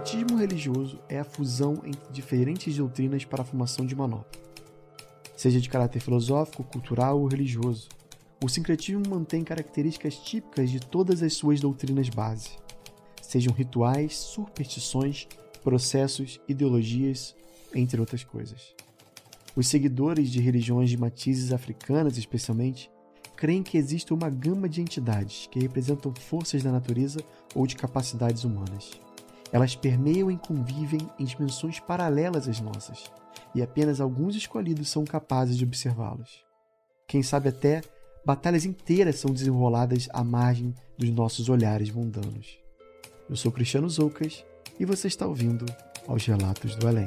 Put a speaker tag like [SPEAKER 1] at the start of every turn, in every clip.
[SPEAKER 1] Sincretismo religioso é a fusão entre diferentes doutrinas para a formação de uma nova. Seja de caráter filosófico, cultural ou religioso, o sincretismo mantém características típicas de todas as suas doutrinas base, sejam rituais, superstições, processos, ideologias, entre outras coisas. Os seguidores de religiões de matizes africanas, especialmente, creem que existe uma gama de entidades que representam forças da natureza ou de capacidades humanas. Elas permeiam e convivem em dimensões paralelas às nossas, e apenas alguns escolhidos são capazes de observá-las. Quem sabe até batalhas inteiras são desenroladas à margem dos nossos olhares mundanos. Eu sou Cristiano Zoucas e você está ouvindo aos Relatos do Além.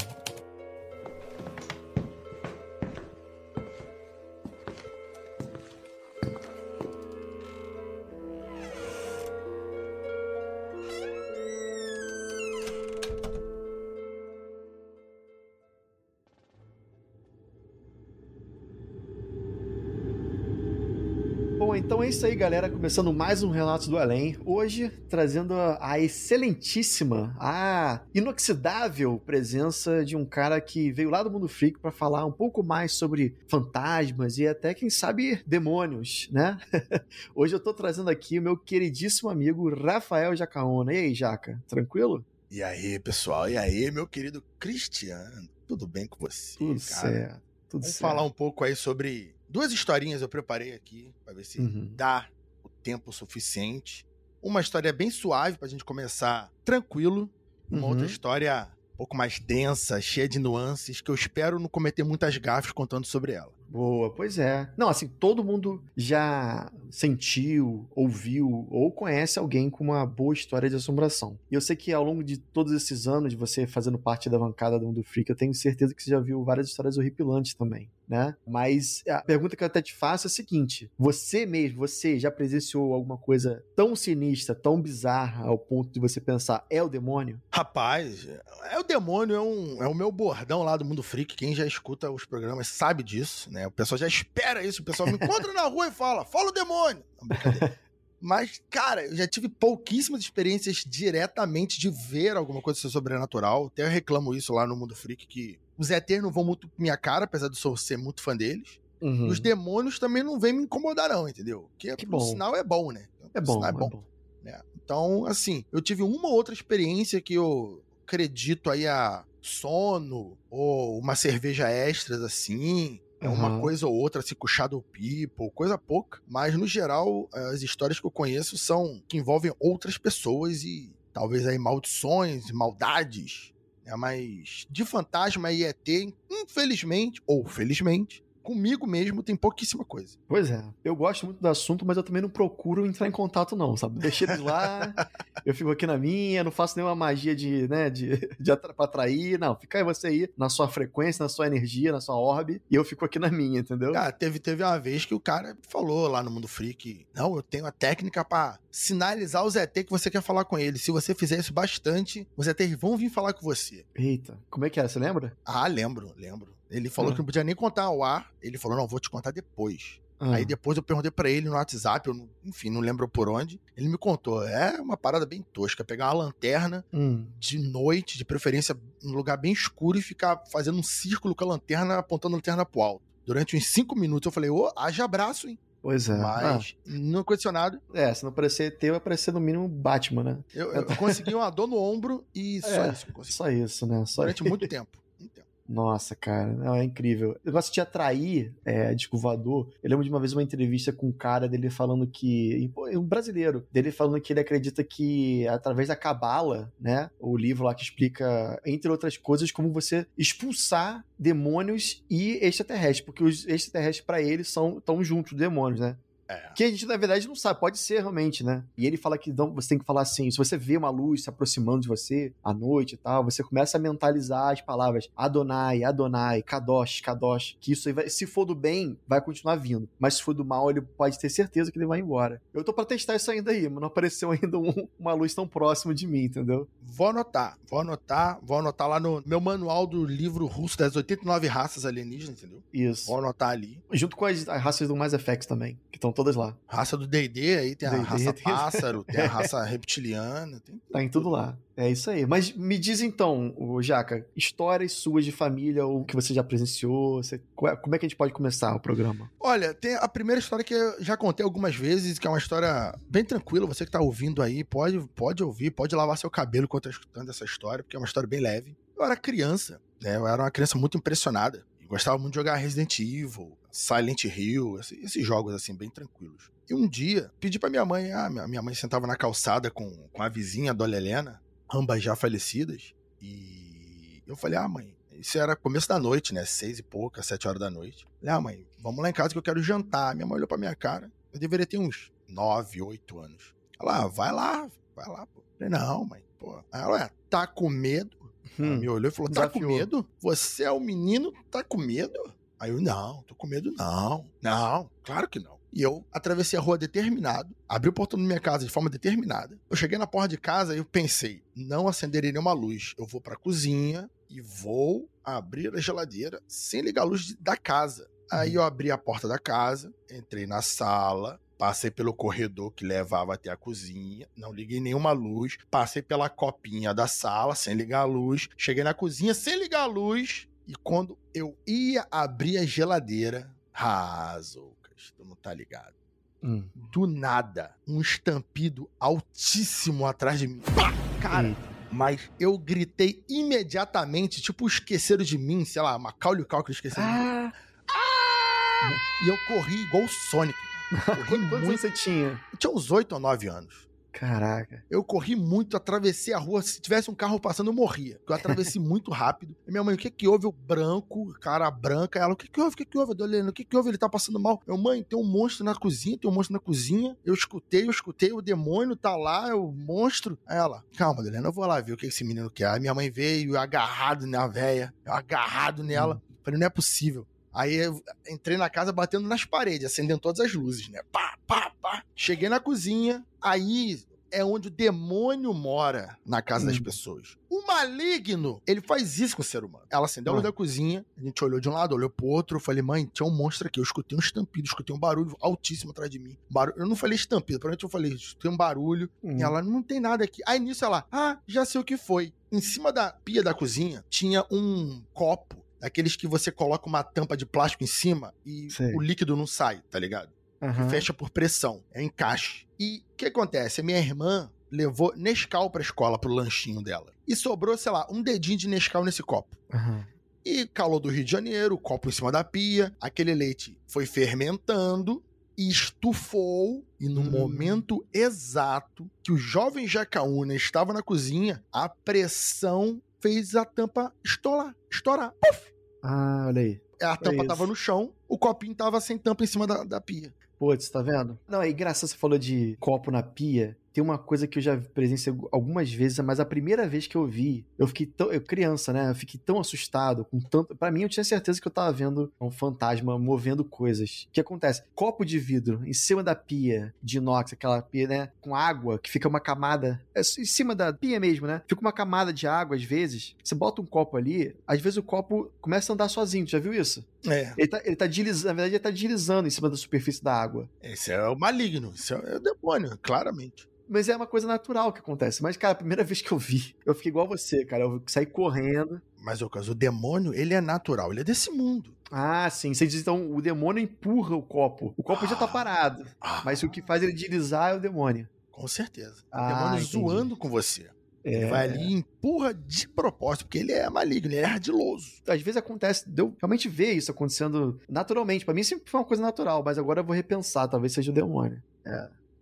[SPEAKER 1] Então é isso aí, galera. Começando mais um Relatos do Além. Hoje, trazendo a excelentíssima, a inoxidável presença de um cara que veio lá do Mundo Freak para falar um pouco mais sobre fantasmas e até, quem sabe, demônios, né? Hoje eu tô trazendo aqui o meu queridíssimo amigo Rafael Jacaona. E aí, Jaca, tranquilo?
[SPEAKER 2] E aí, pessoal? E aí, meu querido Cristiano? Tudo bem com você?
[SPEAKER 1] Tudo
[SPEAKER 2] cara?
[SPEAKER 1] certo. Tudo
[SPEAKER 2] Vamos
[SPEAKER 1] certo.
[SPEAKER 2] falar um pouco aí sobre duas historinhas eu preparei aqui para ver se
[SPEAKER 1] Uhum.
[SPEAKER 2] dá o tempo suficiente. Uma história bem suave pra gente começar tranquilo, uma
[SPEAKER 1] Uhum.
[SPEAKER 2] outra história um pouco mais densa, cheia de nuances, que eu espero não cometer muitas gafes contando sobre ela.
[SPEAKER 1] Boa, pois é. Não, assim, todo mundo já sentiu, ouviu ou conhece alguém com uma boa história de assombração. E eu sei que ao longo de todos esses anos de você fazendo parte da bancada do Mundo Freak, eu tenho certeza que você já viu várias histórias horripilantes também, né? Mas a pergunta que eu até te faço é a seguinte: você mesmo, você já presenciou alguma coisa tão sinistra, tão bizarra, ao ponto de você pensar, é o demônio?
[SPEAKER 2] Rapaz, é o demônio, é, um, é o meu bordão lá do Mundo Freak. Quem já escuta os programas sabe disso, né? O pessoal já espera isso. O pessoal me encontra na rua e fala: fala o demônio. Não, brincadeira. Mas, cara, eu já tive pouquíssimas experiências diretamente de ver alguma coisa sobrenatural. Até eu reclamo isso lá no Mundo Freak, que os ETs não vão muito minha cara, apesar de eu ser muito fã deles.
[SPEAKER 1] Uhum.
[SPEAKER 2] Os demônios também não vêm me incomodar, não, entendeu? Porque
[SPEAKER 1] Que bom.
[SPEAKER 2] sinal é bom, né?
[SPEAKER 1] É bom,
[SPEAKER 2] sinal
[SPEAKER 1] é bom.
[SPEAKER 2] né? Então, assim, eu tive uma outra experiência que eu acredito aí a sono ou uma cerveja extras assim. É uma
[SPEAKER 1] Aham.
[SPEAKER 2] coisa ou outra, assim, com shadow people, coisa pouca. Mas, no geral, as histórias que eu conheço são que envolvem outras pessoas e talvez aí maldições, maldades. Né? Mas de fantasma e ET, infelizmente, ou felizmente, comigo mesmo tem pouquíssima coisa.
[SPEAKER 1] Pois é, eu gosto muito do assunto, mas eu também não procuro entrar em contato, não, sabe? Deixei de lá, eu fico aqui na minha, não faço nenhuma magia de, né, de, de atra- atrair, não. Fica aí você aí, na sua frequência, na sua energia, na sua orbe, e eu fico aqui na minha, entendeu?
[SPEAKER 2] Ah, teve, teve uma vez que o cara falou lá no Mundo Freak: Não, eu tenho a técnica pra sinalizar os ET que você quer falar com eles. Se você fizer isso bastante, os ETs vão vir falar com você.
[SPEAKER 1] Eita, como é que era, você lembra?
[SPEAKER 2] Ah, lembro, lembro. Ele falou
[SPEAKER 1] Ah.
[SPEAKER 2] que não podia nem contar ao ar. Ele falou: Não, vou te contar depois.
[SPEAKER 1] Ah,
[SPEAKER 2] Aí depois eu perguntei pra ele no WhatsApp, eu não- enfim, não lembro por onde. Ele me contou: É uma parada bem tosca. Pegar uma lanterna
[SPEAKER 1] hum,
[SPEAKER 2] de noite, de preferência em um lugar bem escuro, e ficar fazendo um círculo com a lanterna, apontando a lanterna pro alto. Durante uns cinco minutos eu falei, ô, haja abraço, hein?
[SPEAKER 1] pois é.
[SPEAKER 2] Mas não aconteceu nada.
[SPEAKER 1] Ah, é, se não parecer ter, vai parecer no mínimo Batman, né?
[SPEAKER 2] Eu, eu consegui uma dor no ombro e só
[SPEAKER 1] É,
[SPEAKER 2] isso.
[SPEAKER 1] Só isso, né? Só
[SPEAKER 2] Durante muito tempo. Muito tempo.
[SPEAKER 1] Nossa, cara, não, é incrível. O negócio de atrair é, disco voador. Eu lembro de uma vez uma entrevista com um cara dele falando que. Um brasileiro, dele falando que ele acredita que através da Cabala, né? O livro lá que explica, entre outras coisas, como você expulsar demônios e extraterrestres. Porque os extraterrestres, pra eles, são tão juntos, demônios, né?
[SPEAKER 2] É.
[SPEAKER 1] Que a gente, na verdade, não sabe. Pode ser realmente, né? E ele fala que não, você tem que falar assim: se você vê uma luz se aproximando de você à noite e tal, você começa a mentalizar as palavras Adonai, Adonai, Kadosh, Kadosh. Que isso aí vai, se for do bem, vai continuar vindo. Mas se for do mal, ele pode ter certeza que ele vai embora. Eu tô pra testar isso ainda aí, mas não apareceu ainda um- uma luz tão próxima de mim, entendeu?
[SPEAKER 2] Vou anotar, vou anotar, vou anotar lá no meu manual do livro russo das 89 raças alienígenas, entendeu?
[SPEAKER 1] Isso.
[SPEAKER 2] Vou anotar ali.
[SPEAKER 1] Junto com as, as raças do Mass Effect também, que estão todas lá.
[SPEAKER 2] Raça do D&D, aí tem a
[SPEAKER 1] D&D,
[SPEAKER 2] raça
[SPEAKER 1] tem-
[SPEAKER 2] pássaro, tem a raça reptiliana, tem
[SPEAKER 1] Tá em tudo lá. É isso aí. Mas me diz então, Jaca, histórias suas de família ou que você já presenciou? Você- como é que a gente pode começar o programa?
[SPEAKER 2] Olha, tem a primeira história que eu já contei algumas vezes, que é uma história bem tranquila. Você que tá ouvindo aí, pode, pode ouvir, pode lavar seu cabelo enquanto tá escutando essa história, porque é uma história bem leve. Eu era criança, né? Eu era uma criança muito impressionada. Gostava muito de jogar Resident Evil, Silent Hill, esse- esses jogos assim, bem tranquilos. E um dia, pedi pra minha mãe, ah, minha mãe sentava na calçada com, com a vizinha, a Dona Helena, ambas já falecidas. E eu falei, ah, mãe, isso era começo da noite, né? Seis e pouca, sete horas da noite. Falei, ah, mãe, vamos lá em casa que eu quero jantar. Minha mãe olhou pra minha cara. Eu deveria ter uns nove, oito anos. Ela, ah, vai lá, vai lá, pô. Falei, não, mãe, pô. Ela, "Ué, tá com medo? Ela
[SPEAKER 1] Hum,
[SPEAKER 2] me olhou e falou, tá com medo? Você é o menino, tá com medo? Aí eu, não, tô com medo não. Não, claro que não. E eu atravessei a rua determinado, abri o portão da minha casa de forma determinada. Eu cheguei na porta de casa e eu pensei, não acenderei nenhuma luz. Eu vou pra cozinha e vou abrir a geladeira sem ligar a luz da casa. Aí eu abri a porta da casa, entrei na sala, passei pelo corredor que levava até a cozinha, não liguei nenhuma luz, passei pela copinha da sala sem ligar a luz, cheguei na cozinha sem ligar a luz e quando eu ia abrir a geladeira, Razoucas, tu não tá ligado.
[SPEAKER 1] hum.
[SPEAKER 2] Do nada, um estampido altíssimo atrás de mim. Pá! Cara,
[SPEAKER 1] Eita.
[SPEAKER 2] mas eu gritei imediatamente, tipo, esqueceram de mim, sei lá, Macaulay Culkin esqueceram de mim.
[SPEAKER 1] Ah,
[SPEAKER 2] E eu corri igual o Sonic. Corri
[SPEAKER 1] quantos anos você tinha?
[SPEAKER 2] Eu tinha uns 8 ou 9 anos.
[SPEAKER 1] Caraca.
[SPEAKER 2] Eu corri muito, atravessei a rua. Se tivesse um carro passando, eu morria. Eu atravessei muito rápido. E minha mãe, o que que houve? O branco, cara branca. Ela, o que que houve? O que que houve, Dona Helena? O que que houve? Ele tá passando mal. Eu, mãe, tem um monstro na cozinha, tem um monstro na cozinha. Eu escutei, eu escutei, o demônio tá lá, é o monstro. Aí ela, calma, Dona Helena, eu vou lá ver o que esse menino quer. Aí minha mãe veio, eu agarrado na véia, eu agarrado nela. Falei, não é possível. Aí eu entrei na casa batendo nas paredes, acendendo todas as luzes, né? Pá, pá, Cheguei na cozinha, aí é onde o demônio mora na casa das
[SPEAKER 1] Hum.
[SPEAKER 2] pessoas. O maligno, ele faz isso com o ser humano. Ela acendeu a luz
[SPEAKER 1] Ah.
[SPEAKER 2] da cozinha, a gente olhou de um lado, olhou pro outro. Eu falei, mãe, tinha um monstro aqui. Eu escutei um estampido, escutei um barulho altíssimo atrás de mim. Barulho, eu não falei estampido, provavelmente eu falei, escutei um barulho.
[SPEAKER 1] Hum.
[SPEAKER 2] E ela, não tem nada aqui. Aí nisso ela, ah, já sei o que foi. Em cima da pia da cozinha tinha um copo, daqueles que você coloca uma tampa de plástico em cima e o líquido não sai, tá ligado?
[SPEAKER 1] Aham.
[SPEAKER 2] Fecha por pressão, é encaixe. E o que acontece? A minha irmã levou Nescau pra escola pro lanchinho dela. E sobrou, sei lá, um dedinho de Nescau nesse copo.
[SPEAKER 1] Aham.
[SPEAKER 2] E calor do Rio de Janeiro, o copo em cima da pia, aquele leite foi fermentando e estufou. E no
[SPEAKER 1] Hum.
[SPEAKER 2] momento exato que o jovem Jacaúna estava na cozinha, a pressão fez a tampa estourar. Estourar. Puf!
[SPEAKER 1] Ah, olha aí.
[SPEAKER 2] A tampa tava no chão, o copinho tava sem tampa em cima da, da pia.
[SPEAKER 1] Putz, tá vendo? Não, é engraçado você falou de copo na pia. Tem uma coisa que eu já presenciei algumas vezes, mas a primeira vez que eu vi, eu fiquei tão. Eu criança, né? Eu fiquei tão assustado com tanto. Pra mim, eu tinha certeza que eu tava vendo um fantasma movendo coisas. O que acontece? Copo de vidro em cima da pia de inox, aquela pia, né? Com água, que fica uma camada. É, em cima da pia mesmo, né? Fica uma camada de água às vezes. Você bota um copo ali, às vezes o copo começa a andar sozinho. Tu já viu isso?
[SPEAKER 2] É,
[SPEAKER 1] Ele tá, ele tá deslizando, na verdade, ele tá deslizando em cima da superfície da água.
[SPEAKER 2] esse é o maligno, esse é o demônio, claramente.
[SPEAKER 1] Mas é uma coisa natural que acontece. Mas, cara, a primeira vez que eu vi, eu fiquei igual você, cara. Eu saí correndo.
[SPEAKER 2] Mas, ô, caso, o demônio, ele é natural, ele é desse mundo.
[SPEAKER 1] Ah, sim. Você diz, então, o demônio empurra o copo. O copo já tá
[SPEAKER 2] Ah.
[SPEAKER 1] parado.
[SPEAKER 2] Ah,
[SPEAKER 1] Mas o que faz ele deslizar é o demônio.
[SPEAKER 2] Com certeza. O
[SPEAKER 1] Ah,
[SPEAKER 2] demônio
[SPEAKER 1] entendi.
[SPEAKER 2] zoando com você. Ele
[SPEAKER 1] É.
[SPEAKER 2] vai ali e empurra de propósito, porque ele é maligno, ele é ardiloso.
[SPEAKER 1] Às vezes acontece, deu realmente ver isso acontecendo naturalmente. Pra mim sempre foi uma coisa natural, mas agora eu vou repensar, talvez seja o demônio.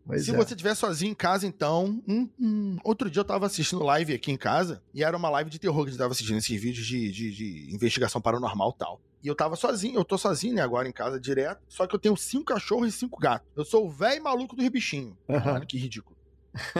[SPEAKER 1] Pois
[SPEAKER 2] Se
[SPEAKER 1] é.
[SPEAKER 2] você estiver sozinho em casa, então. hum, hum. Outro dia eu tava assistindo live aqui em casa e era uma live de terror que a gente tava assistindo, esses vídeos de, de, de investigação paranormal e tal. E eu tava sozinho, eu tô sozinho, né, agora em casa direto. Só que eu tenho cinco cachorros e cinco gatos. Eu sou o velho maluco do bichinho. Olha que ridículo.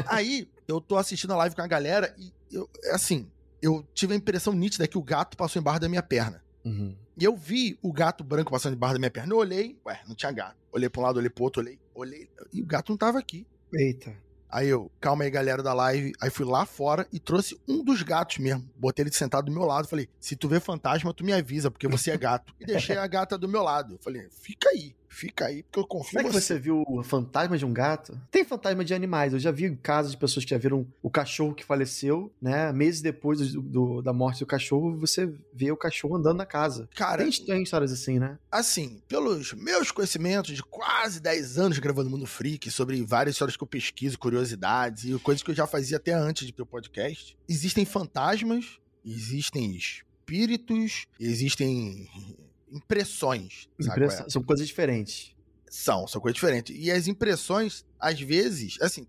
[SPEAKER 2] Aí, eu tô assistindo a live com a galera e, eu, assim, eu tive a impressão nítida que o gato passou embaixo da minha perna.
[SPEAKER 1] Uhum.
[SPEAKER 2] E eu vi o gato branco passando embaixo da minha perna. Eu olhei, ué, não tinha gato. Olhei pra um lado, olhei pro outro, olhei, olhei. E o gato não tava aqui.
[SPEAKER 1] Eita.
[SPEAKER 2] Aí eu, calma aí, galera da live. Aí fui lá fora e trouxe um dos gatos mesmo. Botei ele sentado do meu lado. Falei, se tu vê fantasma, tu me avisa, porque você é gato. E deixei a gata do meu lado. Falei, fica aí, fica aí, porque eu confio
[SPEAKER 1] Será
[SPEAKER 2] em
[SPEAKER 1] que você viu o fantasma de um gato? Tem fantasma de animais. Eu já vi casos de pessoas que já viram o cachorro que faleceu, né? Meses depois do, do- da morte do cachorro, você vê o cachorro andando na casa.
[SPEAKER 2] Cara,
[SPEAKER 1] Tem, tem histórias assim, né?
[SPEAKER 2] assim, pelos meus conhecimentos de quase 10 anos gravando Mundo Freak, sobre várias histórias que eu pesquiso, curiosidades e coisas que eu já fazia até antes de ter o podcast, existem fantasmas, existem espíritos, existem impressões. qual é?
[SPEAKER 1] Impressa- São coisas diferentes.
[SPEAKER 2] São, são coisas diferentes. E as impressões, às vezes, assim,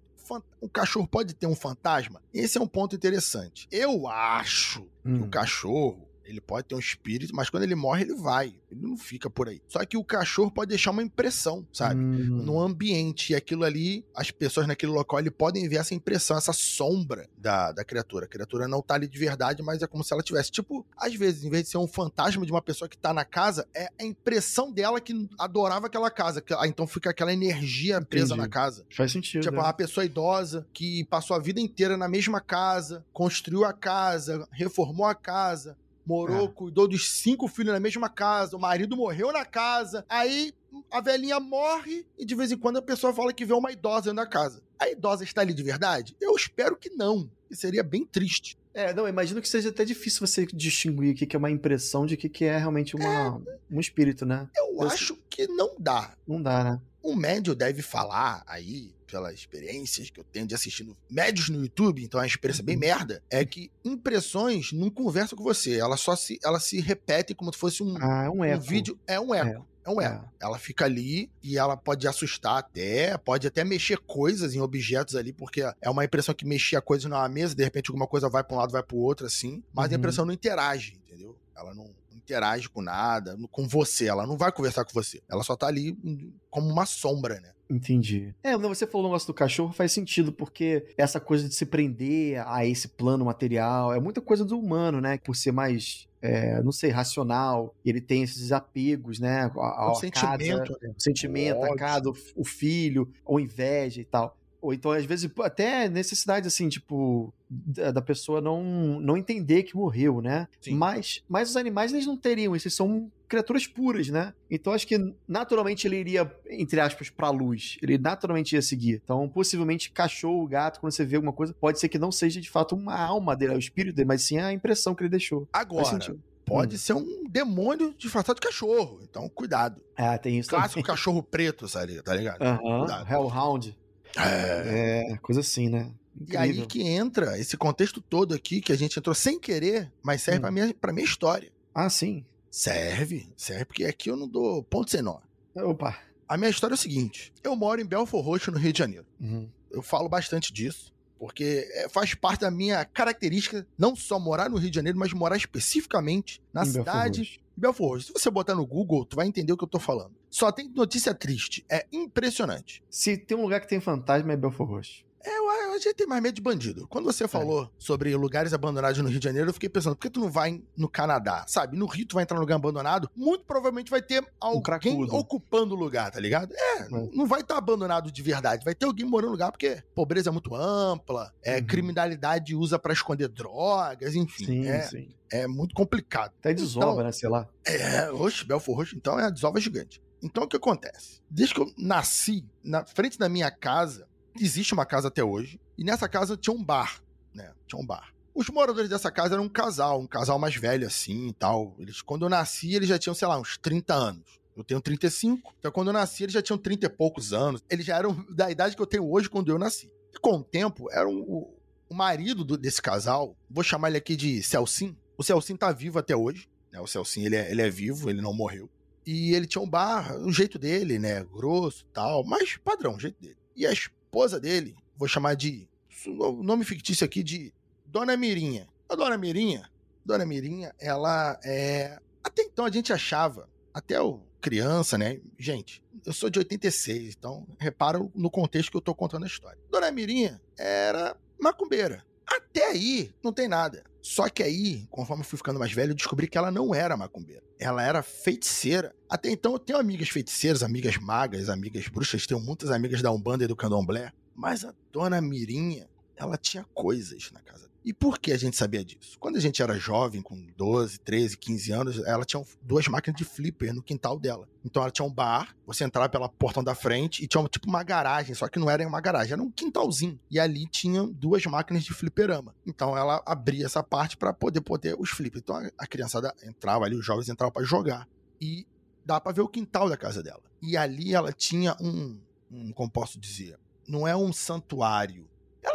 [SPEAKER 2] um cachorro pode ter um fantasma. Esse é um ponto interessante. Eu acho que
[SPEAKER 1] Hum.
[SPEAKER 2] o cachorro, ele pode ter um espírito, mas quando ele morre, ele vai. Ele não fica por aí. Só que o cachorro pode deixar uma impressão, sabe?
[SPEAKER 1] Hum.
[SPEAKER 2] No ambiente. E aquilo ali, as pessoas naquele local, ele podem ver essa impressão, essa sombra da, da criatura. A criatura não tá ali de verdade, mas é como se ela tivesse. Tipo, às vezes, em vez de ser um fantasma de uma pessoa que tá na casa, é a impressão dela que adorava aquela casa. Ah, Então fica aquela energia presa
[SPEAKER 1] Entendi.
[SPEAKER 2] na casa.
[SPEAKER 1] Faz sentido.
[SPEAKER 2] Tipo,
[SPEAKER 1] é.
[SPEAKER 2] uma pessoa idosa que passou a vida inteira na mesma casa, construiu a casa, reformou a casa, morou,
[SPEAKER 1] É.
[SPEAKER 2] cuidou dos cinco filhos na mesma casa, o marido morreu na casa, aí a velhinha morre e de vez em quando a pessoa fala que vê uma idosa da casa. A idosa está ali de verdade? Eu espero que não. E seria bem triste.
[SPEAKER 1] É, não, imagino que seja até difícil você distinguir o que é uma impressão de o que é realmente uma, um espírito, né?
[SPEAKER 2] Eu
[SPEAKER 1] Eu
[SPEAKER 2] acho que não dá.
[SPEAKER 1] Não dá, né?
[SPEAKER 2] O médio deve falar aí, pelas experiências que eu tenho de assistindo médios no YouTube, então é uma experiência bem merda, é que impressões não conversam com você, elas só se, elas se repetem como se fosse um,
[SPEAKER 1] Ah, é um
[SPEAKER 2] um vídeo. É um eco. É. um eco. Ela fica ali e ela pode assustar até, pode até mexer coisas em objetos ali, porque é uma impressão que mexia coisas numa mesa, de repente alguma coisa vai pra um lado, vai pro outro, assim, mas a
[SPEAKER 1] Uhum.
[SPEAKER 2] impressão não interage, entendeu? Ela não interage com nada, com você, ela não vai conversar com você. Ela só tá ali hum, como uma sombra, né?
[SPEAKER 1] Entendi. É, você falou o negócio do cachorro, faz sentido, porque essa coisa de se prender a esse plano material é muita coisa do humano, né? Por ser mais, é, não sei, racional. Ele tem esses apegos, né? A, a,
[SPEAKER 2] O
[SPEAKER 1] a
[SPEAKER 2] sentimento,
[SPEAKER 1] casa,
[SPEAKER 2] né?
[SPEAKER 1] o sentimento,
[SPEAKER 2] O
[SPEAKER 1] a casa, o, o filho, ou inveja e tal. Ou então, às vezes, até necessidade, assim, tipo, da, pessoa não, não entender que morreu, né?
[SPEAKER 2] Sim.
[SPEAKER 1] Mas, mas os animais, eles não teriam isso, eles são criaturas puras, né? Então, acho que naturalmente ele iria, entre aspas, pra luz. Ele naturalmente ia seguir. Então, possivelmente, cachorro, gato, quando você vê alguma coisa, pode ser que não seja de fato uma alma dele, é o espírito dele, mas sim a impressão que ele deixou.
[SPEAKER 2] Agora, pode
[SPEAKER 1] Hum.
[SPEAKER 2] ser um demônio disfarçado de cachorro, então cuidado.
[SPEAKER 1] Ah, tem isso
[SPEAKER 2] Clássico cachorro preto, sabe? Tá ligado?
[SPEAKER 1] também. Aham,
[SPEAKER 2] Cuidado.
[SPEAKER 1] Hellhound.
[SPEAKER 2] É.
[SPEAKER 1] É, coisa assim, né?
[SPEAKER 2] E aí
[SPEAKER 1] Incrível.
[SPEAKER 2] que entra esse contexto todo aqui, que a gente entrou sem querer, mas serve
[SPEAKER 1] Hum.
[SPEAKER 2] pra, minha, pra minha história.
[SPEAKER 1] Ah, sim.
[SPEAKER 2] Serve, serve, porque aqui eu não dou ponto sem nó.
[SPEAKER 1] Opa.
[SPEAKER 2] A minha história é o seguinte: eu moro em Belfort Roxo, no Rio de Janeiro.
[SPEAKER 1] Uhum.
[SPEAKER 2] Eu falo bastante disso, porque é, faz parte da minha característica não só morar no Rio de Janeiro, mas morar especificamente na
[SPEAKER 1] Em
[SPEAKER 2] cidade Belfort Roxo. Se você botar no Google, tu vai entender o que eu tô falando. Só tem notícia triste, é impressionante.
[SPEAKER 1] Se tem um lugar que tem fantasma, é Belfort Roxo.
[SPEAKER 2] É, eu, a gente tem mais medo de bandido. Quando
[SPEAKER 1] É.
[SPEAKER 2] você falou sobre lugares abandonados no Rio de Janeiro, eu fiquei pensando, por que tu não vai no Canadá? Sabe, no Rio tu vai entrar num lugar abandonado, muito provavelmente vai ter alguém
[SPEAKER 1] Um
[SPEAKER 2] ocupando o lugar, tá ligado? É, não vai estar abandonado de verdade, vai ter alguém morando no lugar, porque pobreza é muito ampla, é,
[SPEAKER 1] Uhum.
[SPEAKER 2] criminalidade usa pra esconder drogas, enfim,
[SPEAKER 1] Sim,
[SPEAKER 2] é,
[SPEAKER 1] sim.
[SPEAKER 2] é muito complicado.
[SPEAKER 1] Até desova,
[SPEAKER 2] Então,
[SPEAKER 1] né? Sei lá.
[SPEAKER 2] É, oxe, Belfort Roxo, então é a desova gigante. Então o que acontece? Desde que eu nasci, na frente da minha casa, existe uma casa até hoje, e nessa casa tinha um bar, né? Tinha um bar. Os moradores dessa casa eram um casal, um casal mais velho assim e tal. Eles, quando eu nasci, eles já tinham, sei lá, uns 30 anos. Eu tenho 35, então quando eu nasci, eles já tinham 30 e poucos anos. Eles já eram da idade que eu tenho hoje quando eu nasci. E com o tempo, era um- o, marido do- desse casal, vou chamar ele aqui de Celcin. O Celcin tá vivo até hoje, né? O Celcin, ele é, ele é vivo, ele não morreu. E ele tinha um bar, o jeito dele, né? Grosso tal, mas padrão, o jeito dele. E a esposa dele, vou chamar de. Nome fictício aqui de Dona Mirinha. A Dona Mirinha, Dona Mirinha, ela é. Até então a gente achava, até o criança, né? Gente, eu sou de 86, então repara no contexto que eu tô contando a história. Dona Mirinha era macumbeira. Até aí, não tem nada. Só que aí, conforme eu fui ficando mais velho, eu descobri que ela não era macumbeira. Ela era feiticeira. Até então, eu tenho amigas feiticeiras, amigas magas, amigas bruxas, tenho muitas amigas da Umbanda e do Candomblé. Mas a dona Mirinha, ela tinha coisas na casa e por que a gente sabia disso? Quando a gente era jovem, com 12, 13, 15 anos, ela tinha duas máquinas de flipper no quintal dela. Então ela tinha um bar, você entrava pela portão da frente e tinha tipo uma garagem, só que não era uma garagem, era um quintalzinho. E ali tinha duas máquinas de fliperama. Então ela abria essa parte para poder poder os flippers. Então a criançada entrava ali, os jovens entravam para jogar. E dá para ver o quintal da casa dela. E ali ela tinha um, um como posso dizer, não é um santuário,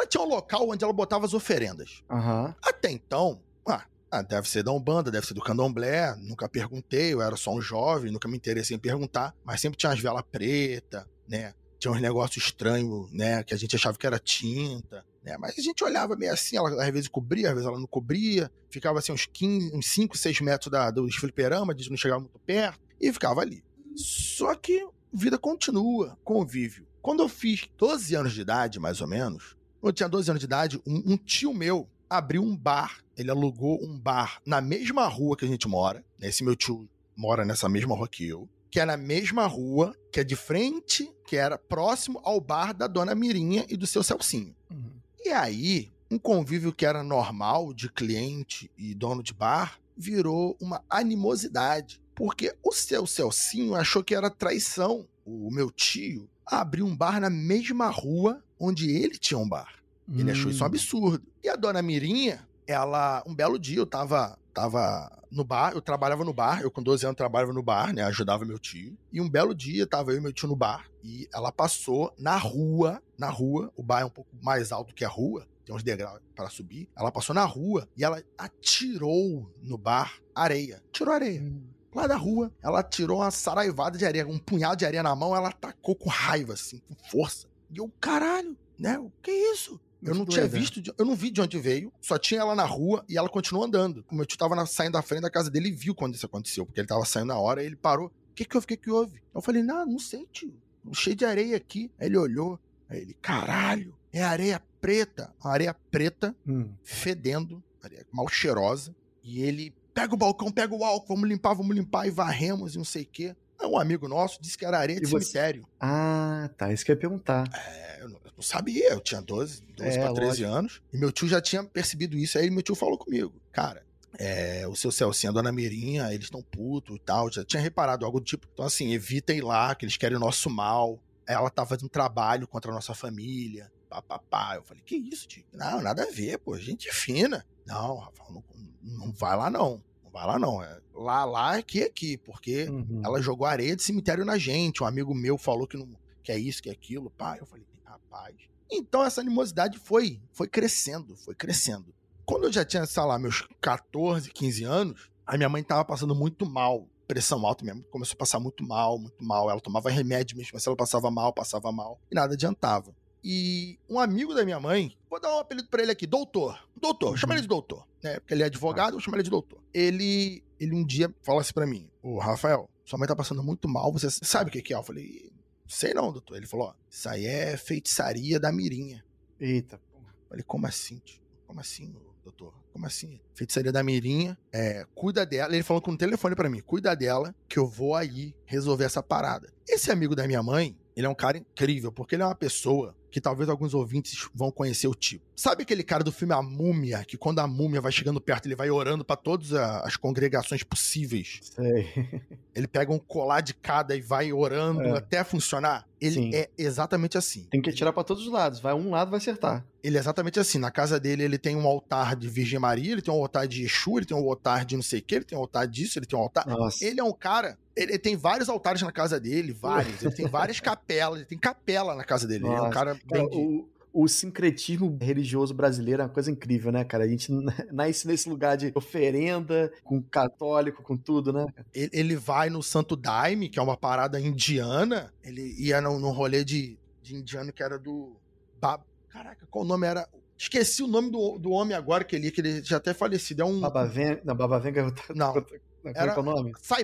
[SPEAKER 2] tinha um local onde ela botava as oferendas.
[SPEAKER 1] Uhum.
[SPEAKER 2] Até então, ah, ah, deve ser da Umbanda, deve ser do Candomblé, nunca perguntei, eu era só um jovem, nunca me interessei em perguntar, mas sempre tinha as velas pretas, né? Tinha uns negócios estranhos, né? Que a gente achava que era tinta, né? Mas a gente olhava meio assim, ela às vezes cobria, às vezes ela não cobria, ficava assim uns, 15, uns 5, 6 metros da, dos fliperama, a gente não chegava muito perto, e ficava ali. Só que vida continua, convívio. Quando eu fiz 12 anos de idade, mais ou menos, eu tinha 12 anos de idade, um, um tio meu abriu um bar. Ele alugou um bar na mesma rua que a gente mora. Esse meu tio mora nessa mesma rua que eu. Que é na mesma rua, que é de frente, que era próximo ao bar da dona Mirinha e do seu Celcinho. Uhum. E aí, um convívio que era normal de cliente e dono de bar virou uma animosidade. Porque o seu Celcinho achou que era traição. O meu tio abriu um bar na mesma rua onde ele tinha um bar. Ele hum. achou isso um hum. absurdo. E a dona Mirinha, ela, um belo dia eu tava, tava no bar, eu trabalhava no bar, eu com 12 anos trabalhava no bar, né, ajudava meu tio. E um belo dia tava eu e meu tio no bar e ela passou na rua, na rua, o bar é um pouco mais alto que a rua, tem uns degraus para subir. Ela passou na rua e ela atirou no bar areia. Tirou areia. Hum lá da rua, ela tirou uma saraivada de areia, um punhado de areia na mão, ela atacou com raiva, assim, com força. E eu, caralho, né? O que é isso? Eu não tinha visto, eu não vi de onde veio, só tinha ela na rua e ela continuou andando. O meu tio tava na, saindo da frente da casa dele e viu quando isso aconteceu, porque ele tava saindo na hora e ele parou. O que que houve? O que que houve? Eu falei, não, não sei, tio. Cheio de areia aqui. Aí ele olhou, aí ele, caralho, é areia preta. Uma areia preta, hum. fedendo, areia mal cheirosa. E ele, pega o balcão, pega o álcool, vamos limpar, vamos limpar, e varremos e não sei o quê. Um amigo nosso disse que era areia de cemitério.
[SPEAKER 1] Ah, tá. Isso que eu ia perguntar.
[SPEAKER 2] É, eu não, eu não sabia. Eu tinha 12, 12 é, para 13 lógico. anos. E meu tio já tinha percebido isso. Aí meu tio falou comigo. Cara, é, o seu Celcinho, a dona Mirinha, eles estão putos e tal. Já tinha reparado algo do tipo. Então, assim, evitem lá, que eles querem o nosso mal. Ela tá fazendo trabalho contra a nossa família. Papapá. Eu falei, que isso, tio? Não, nada a ver, pô. Gente fina. Não, Rafael, não, não vai lá não vai lá não. É lá, lá, aqui, aqui. Porque uhum. ela jogou areia de cemitério na gente. Um amigo meu falou que, não, que é isso, que é aquilo. Pá, eu falei, rapaz. Então essa animosidade foi, foi crescendo, foi crescendo. Quando eu já tinha, sei lá, meus 14, 15 anos, a minha mãe tava passando muito mal. Pressão alta mesmo, começou a passar muito mal, muito mal. Ela tomava remédio mesmo, mas ela passava mal, passava mal, e nada adiantava. E um amigo da minha mãe, vou dar um apelido pra ele aqui, doutor. Doutor, uhum. chama ele de doutor, né? Porque ele é advogado, vou chamar ele de doutor. Ele, ele um dia fala assim pra mim: Ô, Rafael, sua mãe tá passando muito mal, você sabe o que, que é? Eu falei: Sei não, doutor. Ele falou: Ó, isso aí é feitiçaria da Mirinha.
[SPEAKER 1] Eita,
[SPEAKER 2] porra. Eu falei: Como assim, tio? Como assim, doutor? Como assim? Feitiçaria da Mirinha, é, cuida dela. Ele falou com o telefone para mim: Cuida dela, que eu vou aí resolver essa parada. Esse amigo da minha mãe, ele é um cara incrível, porque ele é uma pessoa que talvez alguns ouvintes vão conhecer o tipo. Sabe aquele cara do filme A Múmia, que quando a múmia vai chegando perto, ele vai orando para todas as congregações possíveis?
[SPEAKER 1] Sei.
[SPEAKER 2] Ele pega um colar de cada e vai orando é. até funcionar? Ele Sim. é exatamente assim.
[SPEAKER 1] Tem que atirar para todos os lados, vai um lado vai acertar.
[SPEAKER 2] Ele é exatamente assim. Na casa dele, ele tem um altar de Virgem Maria, ele tem um altar de Exu, ele tem um altar de não sei o que, ele tem um altar disso, ele tem um altar. Nossa. Ele é um cara. Ele tem vários altares na casa dele, vários. ele tem várias capelas, ele tem capela na casa dele. Nossa. Ele é um cara. Cara,
[SPEAKER 1] o, o sincretismo religioso brasileiro é uma coisa incrível, né, cara? A gente nasce nesse lugar de oferenda, com católico, com tudo, né?
[SPEAKER 2] Ele vai no Santo Daime, que é uma parada indiana, ele ia num, num rolê de de indiano que era do. Bab... Caraca, qual o nome era? Esqueci o nome do, do homem agora que ele, que ele já até falecido. É um.
[SPEAKER 1] Baba Venga. Não, Baba Venga.
[SPEAKER 2] Não.
[SPEAKER 1] Como
[SPEAKER 2] Era-
[SPEAKER 1] é é o nome?
[SPEAKER 2] Sai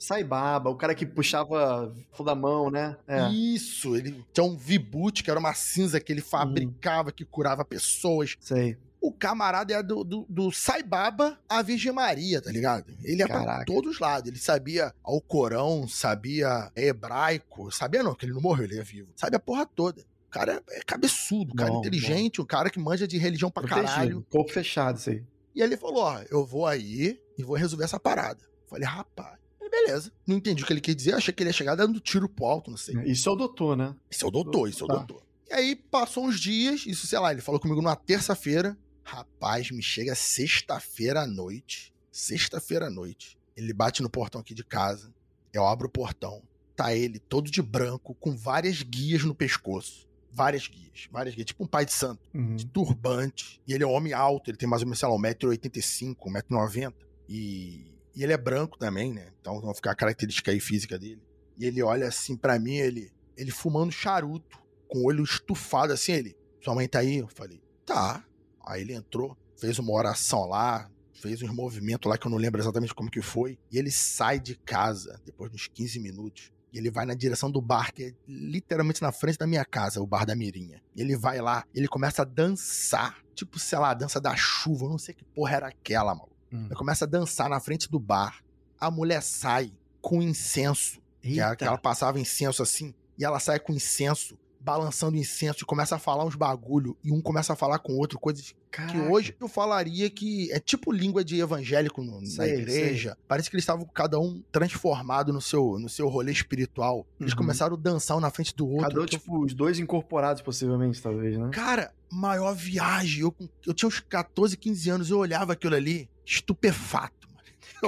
[SPEAKER 2] Baba.
[SPEAKER 1] Sai Baba, o cara que puxava da mão, né? É.
[SPEAKER 2] Isso, ele tinha um Vibut, que era uma cinza que ele fabricava, que curava pessoas.
[SPEAKER 1] Sei.
[SPEAKER 2] O camarada era do, do, do Sai Baba à Virgem Maria, tá ligado? Ele ia pra todos os lados. Ele sabia ao Corão, sabia hebraico. Sabia não, que ele não morreu, ele é vivo. Sabe a porra toda. O cara é cabeçudo, um cara
[SPEAKER 1] Bom,
[SPEAKER 2] inteligente, um cara que manja de religião pra
[SPEAKER 1] Protegido.
[SPEAKER 2] caralho.
[SPEAKER 1] Corpo fechado, isso aí.
[SPEAKER 2] E ele falou: Ó, eu vou aí e vou resolver essa parada. Falei, rapaz. Beleza. Não entendi o que ele quis dizer, achei que ele ia chegar dando tiro pro alto, não sei.
[SPEAKER 1] Isso é o doutor, né?
[SPEAKER 2] Esse é o doutor, esse é o
[SPEAKER 1] Tá.
[SPEAKER 2] doutor. E aí passou uns dias, isso, sei lá, ele falou comigo numa terça-feira. Rapaz, me chega sexta-feira à noite. Sexta-feira à noite. Ele bate no portão aqui de casa. Eu abro o portão. Tá ele todo de branco, com várias guias no pescoço. Várias guias, várias guias. Tipo um pai de santo
[SPEAKER 1] Uhum.
[SPEAKER 2] de turbante. E ele é um homem alto, ele tem mais ou menos, sei lá, 1,85m, 1,90m. E, e ele é branco também, né? Então vai ficar a característica aí física dele. E ele olha assim pra mim, ele, ele fumando charuto, com o olho estufado assim, ele. Sua mãe tá aí? Eu falei, tá. Aí ele entrou, fez uma oração lá, fez uns movimentos lá que eu não lembro exatamente como que foi. E ele sai de casa, depois de uns 15 minutos. E ele vai na direção do bar, que é literalmente na frente da minha casa, o bar da Mirinha. E ele vai lá, ele começa a dançar. Tipo, sei lá, a dança da chuva, eu não sei que porra era aquela, mano.
[SPEAKER 1] Hum.
[SPEAKER 2] Começa a dançar na frente do bar. A mulher sai com incenso, que, era, que ela passava incenso assim, e ela sai com incenso, balançando incenso, e começa a falar uns bagulho, e um começa a falar com o outro, coisas que
[SPEAKER 1] Caraca.
[SPEAKER 2] hoje eu falaria que é tipo língua de evangélico no- na
[SPEAKER 1] Sei,
[SPEAKER 2] igreja. Parece que eles estavam cada um transformado no seu, no seu rolê espiritual. Eles
[SPEAKER 1] Uhum.
[SPEAKER 2] começaram a dançar um na frente do outro.
[SPEAKER 1] Cada um,
[SPEAKER 2] que eu-
[SPEAKER 1] tipo, os dois incorporados, possivelmente, talvez, né?
[SPEAKER 2] Cara, maior viagem. Eu, eu tinha uns 14, 15 anos, eu olhava aquilo ali, estupefato.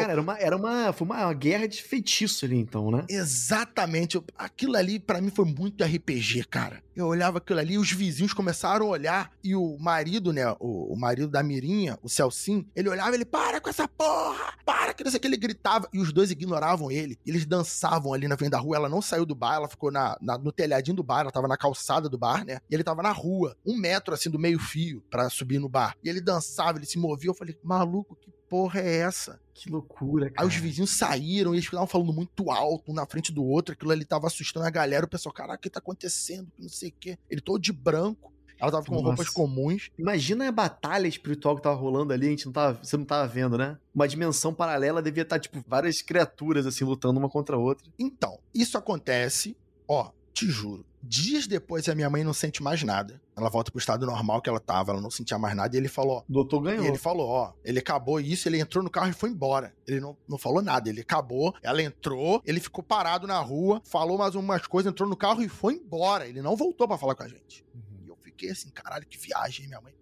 [SPEAKER 1] Cara, era uma, era uma, foi uma guerra de feitiço ali, então, né?
[SPEAKER 2] Exatamente. Aquilo ali, pra mim, foi muito RPG, cara. Eu olhava aquilo ali, os vizinhos começaram a olhar, e o marido, né, o, o marido da Mirinha, o Celcim, ele olhava, ele, para com essa porra, para, que não sei o que, ele gritava, e os dois ignoravam ele, eles dançavam ali na frente da rua, ela não saiu do bar, ela ficou na, na- no telhadinho do bar, ela tava na calçada do bar, né, e ele tava na rua, um metro, assim, do meio fio, pra subir no bar, e ele dançava, ele se movia, eu falei, maluco, que porra é essa?
[SPEAKER 1] Que loucura, cara.
[SPEAKER 2] Aí os vizinhos saíram e eles estavam falando muito alto, um na frente do outro. Aquilo ali tava assustando a galera. O pessoal, caraca, o que tá acontecendo? Não sei o quê. Ele todo de branco. Ela tava com
[SPEAKER 1] Nossa.
[SPEAKER 2] roupas comuns.
[SPEAKER 1] Imagina a batalha espiritual que tava rolando ali, a gente não tava, você não tava vendo, né? Uma dimensão paralela devia estar, tipo, várias criaturas, assim, lutando uma contra a outra.
[SPEAKER 2] Então, isso acontece, ó, te juro. Dias depois a minha mãe não sente mais nada. Ela volta pro estado normal que ela tava, ela não sentia mais nada. E ele falou, ó,
[SPEAKER 1] doutor ganhou.
[SPEAKER 2] E ele falou, ó, ele acabou isso, ele entrou no carro e foi embora. Ele não, não falou nada, ele acabou, ela entrou, ele ficou parado na rua, falou mais umas coisas, entrou no carro e foi embora. Ele não voltou pra falar com a gente. E eu fiquei assim, caralho, que viagem, minha mãe.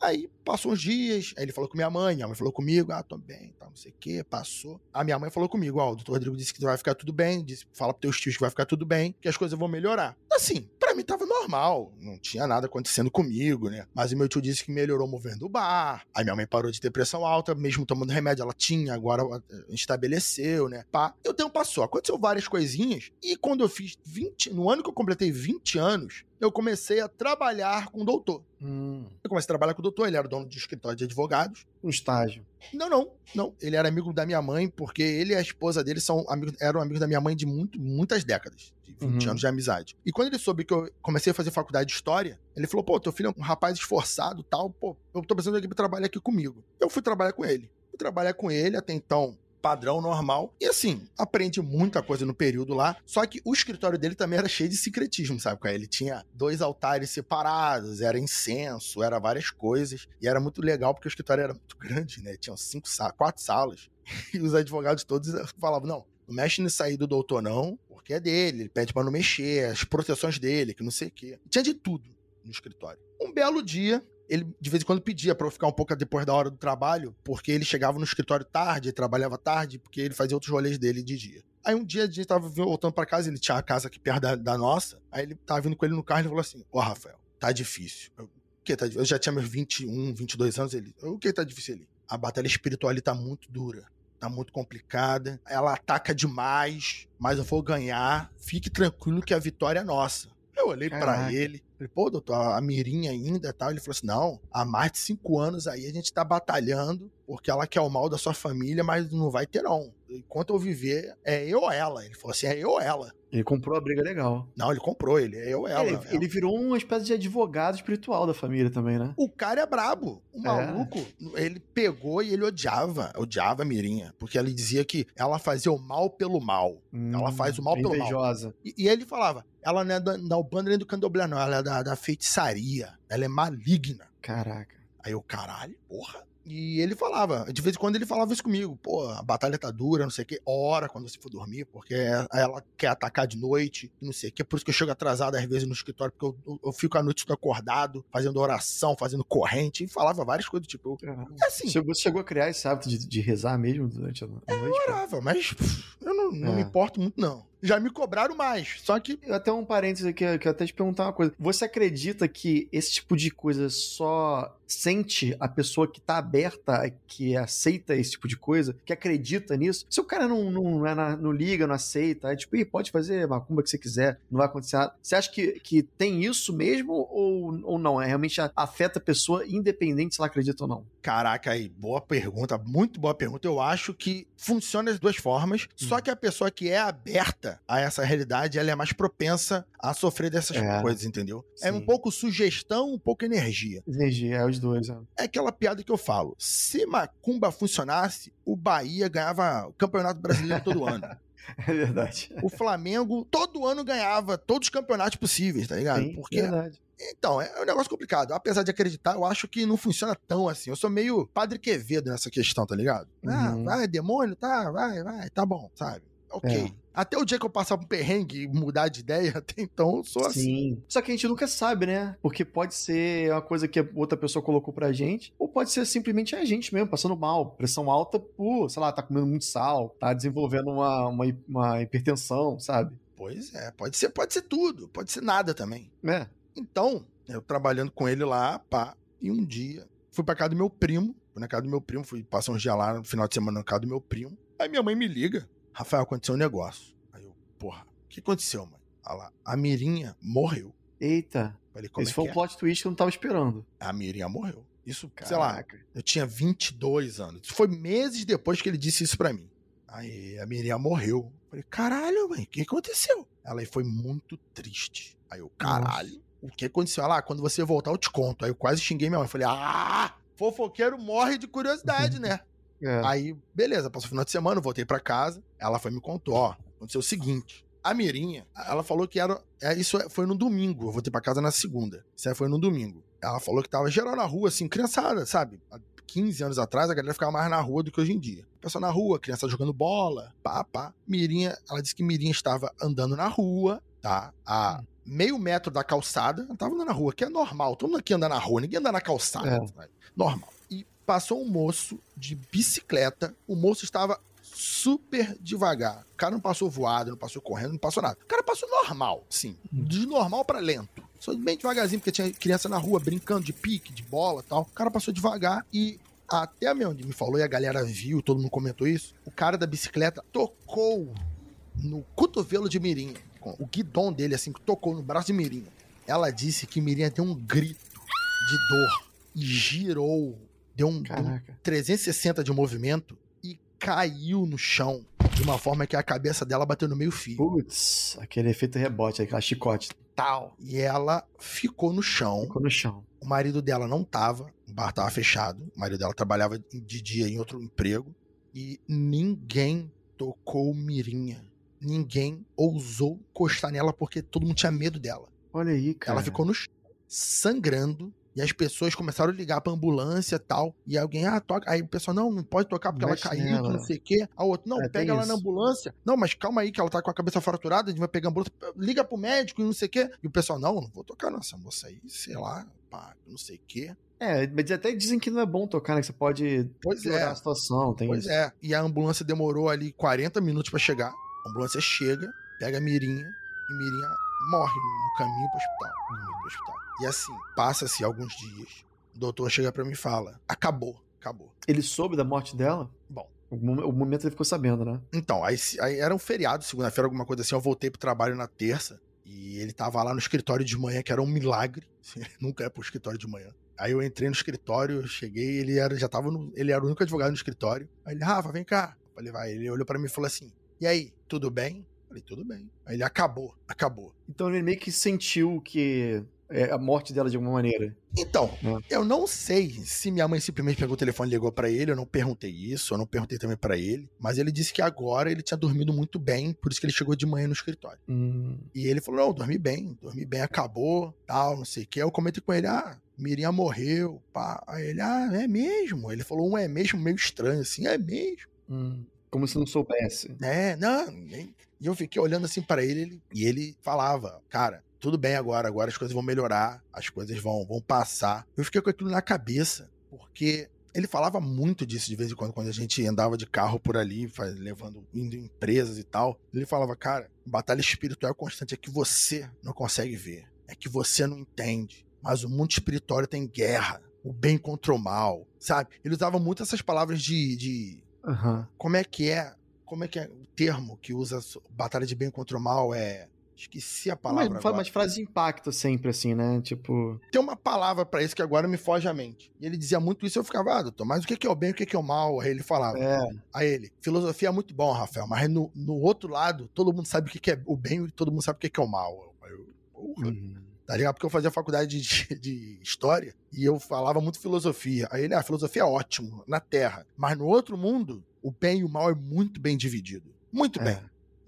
[SPEAKER 2] Aí passou uns dias, aí ele falou com minha mãe, minha mãe falou comigo, ah, tô bem, tá, não sei o quê, passou. A minha mãe falou comigo, ó, o doutor Rodrigo disse que vai ficar tudo bem, disse, fala pros teus tios que vai ficar tudo bem, que as coisas vão melhorar. Assim, pra mim tava normal, não tinha nada acontecendo comigo, né? Mas o meu tio disse que melhorou o movimento do bar, aí minha mãe parou de ter pressão alta, mesmo tomando remédio, ela tinha, agora eh, estabeleceu, né? Pá. E o tempo passou, aconteceu várias coisinhas, e quando eu fiz 20, no ano que eu completei 20 anos, eu comecei a trabalhar com o doutor.
[SPEAKER 1] Hum,
[SPEAKER 2] Eu comecei a trabalhar com o doutor, ele era dono de escritório de advogados.
[SPEAKER 1] um estágio.
[SPEAKER 2] Não, não, não. Ele era amigo da minha mãe, porque ele e a esposa dele são amigos, eram amigos da minha mãe de muito, muitas décadas, de 20
[SPEAKER 1] Uhum.
[SPEAKER 2] anos de amizade. E quando ele soube que eu comecei a fazer faculdade de história, ele falou: pô, teu filho é um rapaz esforçado tal, pô, eu tô precisando de alguém pra trabalhar aqui comigo. Eu fui trabalhar com ele. Fui trabalhar com ele até então. Padrão normal. E assim, aprendi muita coisa no período lá. Só que o escritório dele também era cheio de secretismo, sabe? Ele tinha dois altares separados, era incenso, era várias coisas. E era muito legal porque o escritório era muito grande, né? Tinham cinco, quatro salas. E os advogados todos falavam: não, não mexe nisso aí do doutor, não, porque é dele, ele pede pra não mexer, as proteções dele, que não sei o quê. Tinha de tudo no escritório. Um belo dia, ele de vez em quando pedia pra eu ficar um pouco depois da hora do trabalho, porque ele chegava no escritório tarde, trabalhava tarde, porque ele fazia outros rolês dele de dia. Aí um dia a gente tava voltando pra casa, ele tinha a casa aqui perto da, da nossa, aí ele tava vindo com ele no carro e ele falou assim: Ô Rafael, tá difícil. Eu, o que tá difícil? Eu já tinha meus 21, 22 anos, ele. O que tá difícil ali? A batalha espiritual ali tá muito dura tá muito complicada. Ela ataca demais, mas eu vou ganhar. Fique tranquilo que a vitória é nossa. Eu olhei para ele, falei, pô, doutor, a Mirinha ainda e tal. Ele falou assim: não, há mais de cinco anos aí a gente tá batalhando porque ela quer o mal da sua família, mas não vai ter não. Enquanto eu viver, é eu ou ela. Ele falou assim: é eu ou ela.
[SPEAKER 1] Ele comprou a briga legal.
[SPEAKER 2] Não, ele comprou, ele é eu ou ela.
[SPEAKER 1] ele,
[SPEAKER 2] Ela.
[SPEAKER 1] ele virou uma espécie de advogado espiritual da família também, né?
[SPEAKER 2] O cara é brabo. O
[SPEAKER 1] É.
[SPEAKER 2] maluco, ele pegou e ele odiava, odiava a Mirinha. Porque ele dizia que ela fazia o mal pelo mal. Ela faz o mal pelo mal.
[SPEAKER 1] Hum, Invejosa.
[SPEAKER 2] E, e ele falava: ela não é da, da Ubanda nem do Candomblé, não. Ela é da, da feitiçaria. Ela é maligna.
[SPEAKER 1] Caraca.
[SPEAKER 2] Aí eu, caralho, porra. E ele falava, de vez em quando ele falava isso comigo, pô, a batalha tá dura, não sei o que, hora quando você for dormir, porque ela quer atacar de noite, não sei o que, por isso que eu chego atrasado às vezes no escritório, porque eu, eu, eu fico a noite acordado, fazendo oração, fazendo corrente, e falava várias coisas, tipo, eu,
[SPEAKER 1] Caramba.
[SPEAKER 2] é assim,
[SPEAKER 1] Você chegou a criar esse hábito de, de rezar mesmo durante a a noite? cara?
[SPEAKER 2] orava, mas pff, eu não, não
[SPEAKER 1] É.
[SPEAKER 2] me importo muito, não. Já me cobraram mais, só que
[SPEAKER 1] Até um parênteses aqui, que eu até te perguntar uma coisa. Você acredita que esse tipo de coisa só sente a pessoa que tá aberta, que aceita esse tipo de coisa, que acredita nisso? Se o cara não, não, é na- não liga, não aceita, é tipo, "Ih, pode fazer macumba que você quiser, não vai acontecer nada. Você acha que, que tem isso mesmo ou, ou não? É realmente afeta a pessoa independente se ela acredita ou não?
[SPEAKER 2] Caraca, aí, boa pergunta, muito boa pergunta. Eu acho que funciona das duas formas, só que a pessoa que é aberta a essa realidade, ela é mais propensa a sofrer dessas
[SPEAKER 1] É.
[SPEAKER 2] coisas, entendeu? É
[SPEAKER 1] Sim.
[SPEAKER 2] um pouco sugestão, um pouco energia.
[SPEAKER 1] Energia, é os dois. É.
[SPEAKER 2] É aquela piada que eu falo. Se Macumba funcionasse, o Bahia ganhava o Campeonato Brasileiro todo ano.
[SPEAKER 1] é verdade.
[SPEAKER 2] O Flamengo todo ano ganhava todos os campeonatos possíveis, tá ligado?
[SPEAKER 1] Sim,
[SPEAKER 2] Porque
[SPEAKER 1] verdade.
[SPEAKER 2] então, é um negócio complicado. Apesar de acreditar, eu acho que não funciona tão assim. Eu sou meio Padre Quevedo nessa questão, tá ligado? Ah,
[SPEAKER 1] Uhum.
[SPEAKER 2] vai, demônio, tá, vai, vai, tá bom, sabe? Ok.
[SPEAKER 1] É.
[SPEAKER 2] Até o dia que eu passar um perrengue e mudar de ideia, até então eu sou assim.
[SPEAKER 1] Sim. Só que a gente nunca sabe, né? Porque pode ser uma coisa que outra pessoa colocou pra gente, ou pode ser simplesmente a gente mesmo, passando mal. Pressão alta por, sei lá, tá comendo muito sal, tá desenvolvendo uma, uma, uma hipertensão, sabe?
[SPEAKER 2] Pois é, pode ser, pode ser tudo, pode ser nada também.
[SPEAKER 1] É.
[SPEAKER 2] Então, eu trabalhando com ele lá, pá, e um dia fui pra casa do meu primo, fui na casa do meu primo, fui passar uns dias lá no final de semana na casa do meu primo. Aí minha mãe me liga, Rafael, aconteceu um negócio. Aí eu, porra, o que aconteceu, mãe? Olha lá, a Mirinha morreu.
[SPEAKER 1] Eita.
[SPEAKER 2] Falei,
[SPEAKER 1] Esse
[SPEAKER 2] é
[SPEAKER 1] foi um
[SPEAKER 2] é?
[SPEAKER 1] plot twist que eu não tava esperando.
[SPEAKER 2] A Mirinha morreu. Isso, sei lá,
[SPEAKER 1] Caraca.
[SPEAKER 2] eu tinha 22 anos. Isso foi meses depois que ele disse isso pra mim. Aí a Mirinha morreu. Falei, caralho, mãe, o que aconteceu? Ela aí foi muito triste. Aí eu, caralho, o que aconteceu? Ela, ah, quando você voltar eu te conto. Aí eu quase xinguei minha mãe. Falei, ah, fofoqueiro morre de curiosidade, né?
[SPEAKER 1] É.
[SPEAKER 2] Aí, beleza, passou o final de semana, voltei pra casa. Ela foi me contou, ó, aconteceu o seguinte. A Mirinha, ela falou que era. é, Isso foi no domingo. Eu voltei pra casa na segunda. Isso aí foi no domingo. Ela falou que tava geral na rua, assim, criançada, sabe? Há 15 anos atrás, a galera ficava mais na rua do que hoje em dia. Pessoal na rua, criança jogando bola, pá, pá. Mirinha, ela disse que Mirinha estava andando na rua, tá? A meio metro da calçada. Ela tava andando na rua, que é normal. Todo mundo aqui anda na rua, ninguém anda na calçada.
[SPEAKER 1] É.
[SPEAKER 2] Normal. Passou um moço de bicicleta. O moço estava super devagar. O cara não passou voado, não passou correndo, não passou nada. O cara passou normal, sim. De normal pra lento. Só bem devagarzinho, porque tinha criança na rua brincando de pique, de bola e tal. O cara passou devagar e até a onde me falou e a galera viu, todo mundo comentou isso. O cara da bicicleta tocou no cotovelo de Mirinha. O guidão dele, assim, tocou no braço de Mirinha. Ela disse que Mirinha deu um grito de dor e girou. Deu um, deu um
[SPEAKER 1] Caraca.
[SPEAKER 2] 360 de movimento e caiu no chão de uma forma que a cabeça dela bateu no meio fio.
[SPEAKER 1] Putz, aquele efeito rebote, aquela chicote. Tal.
[SPEAKER 2] E ela ficou no chão.
[SPEAKER 1] Ficou no chão.
[SPEAKER 2] O marido dela não tava, o bar tava fechado. O marido dela trabalhava de dia em outro emprego. E ninguém tocou Mirinha. Ninguém ousou encostar nela porque todo mundo tinha medo dela.
[SPEAKER 1] Olha aí, cara.
[SPEAKER 2] Ela ficou no chão, sangrando. E as pessoas começaram a ligar pra ambulância e tal. E alguém, ah, toca. Aí o pessoal, não, não pode tocar porque
[SPEAKER 1] Mexe
[SPEAKER 2] ela caiu,
[SPEAKER 1] nela.
[SPEAKER 2] que não sei o quê. A outra, não,
[SPEAKER 1] É,
[SPEAKER 2] pega ela na
[SPEAKER 1] isso.
[SPEAKER 2] ambulância. Não, mas calma aí, que ela tá com a cabeça fraturada, a gente vai pegar a ambulância. Liga pro médico e não sei o quê. E o pessoal, não, não vou tocar nessa moça aí, sei lá, pá, não sei o quê.
[SPEAKER 1] É, mas até dizem que não é bom tocar, né? Que você pode
[SPEAKER 2] Pois
[SPEAKER 1] piorar
[SPEAKER 2] é.
[SPEAKER 1] a situação. Tem
[SPEAKER 2] Pois
[SPEAKER 1] isso.
[SPEAKER 2] é. E a ambulância demorou ali 40 minutos pra chegar. A ambulância chega, pega a Mirinha e Mirinha morre no, caminho pro hospital. No caminho pro hospital. E assim, passa-se alguns dias. O doutor chega pra mim e fala: acabou, acabou.
[SPEAKER 1] Ele soube da morte dela?
[SPEAKER 2] Bom.
[SPEAKER 1] O, mom- o momento ele ficou sabendo, né?
[SPEAKER 2] Então, aí, aí era um feriado, segunda-feira, alguma coisa assim. Eu voltei pro trabalho na terça. E ele tava lá no escritório de manhã, que era um milagre. nunca é pro escritório de manhã. Aí eu entrei no escritório, cheguei, ele era, já tava no, ele era o único advogado no escritório. Aí ele, Rafa, vem cá. Eu falei, vai. Ele olhou para mim e falou assim: "E aí, tudo bem?" Falei, tudo bem. Aí ele acabou, acabou.
[SPEAKER 1] Então ele meio que sentiu que é, a morte dela de alguma maneira.
[SPEAKER 2] Então, é. eu não sei se minha mãe simplesmente pegou o telefone e ligou para ele, eu não perguntei isso, eu não perguntei também para ele, mas ele disse que agora ele tinha dormido muito bem, por isso que ele chegou de manhã no escritório.
[SPEAKER 1] Hum.
[SPEAKER 2] E ele falou: "Não, dormi bem, dormi bem, acabou, tal, não sei o que". Eu comentei com ele: "Ah, Miriam morreu, pá". Aí ele: "Ah, é mesmo?". Ele falou um é mesmo meio estranho assim, é mesmo.
[SPEAKER 1] Hum. Como se não soubesse.
[SPEAKER 2] É, não, nem... E eu fiquei olhando assim para ele, ele, e ele falava, cara, tudo bem agora, agora as coisas vão melhorar, as coisas vão, vão passar. Eu fiquei com aquilo na cabeça, porque ele falava muito disso de vez em quando, quando a gente andava de carro por ali, faz, levando, indo em empresas e tal. Ele falava, cara, batalha espiritual constante é que você não consegue ver, é que você não entende. Mas o mundo espiritual tem guerra, o bem contra o mal, sabe? Ele usava muito essas palavras de. de
[SPEAKER 1] uhum.
[SPEAKER 2] Como é que é? Como é que é o termo que usa batalha de bem contra o mal? É Esqueci a palavra.
[SPEAKER 1] Mas, agora. mas frase de impacto sempre, assim, né? Tipo.
[SPEAKER 2] Tem uma palavra para isso que agora me foge à mente. E ele dizia muito isso, eu ficava, ah, doutor, mas o que é o bem e o que é o mal? Aí ele falava.
[SPEAKER 1] É.
[SPEAKER 2] Aí ele, filosofia é muito bom, Rafael, mas no, no outro lado, todo mundo sabe o que é o bem e todo mundo sabe o que é o mal. Eu. Uhum. Tá ligado? Porque eu fazia faculdade de, de, história e eu falava muito filosofia. Aí ele, ah, filosofia é ótimo na Terra. Mas no outro mundo, o bem e o mal é muito bem dividido. Muito é. bem.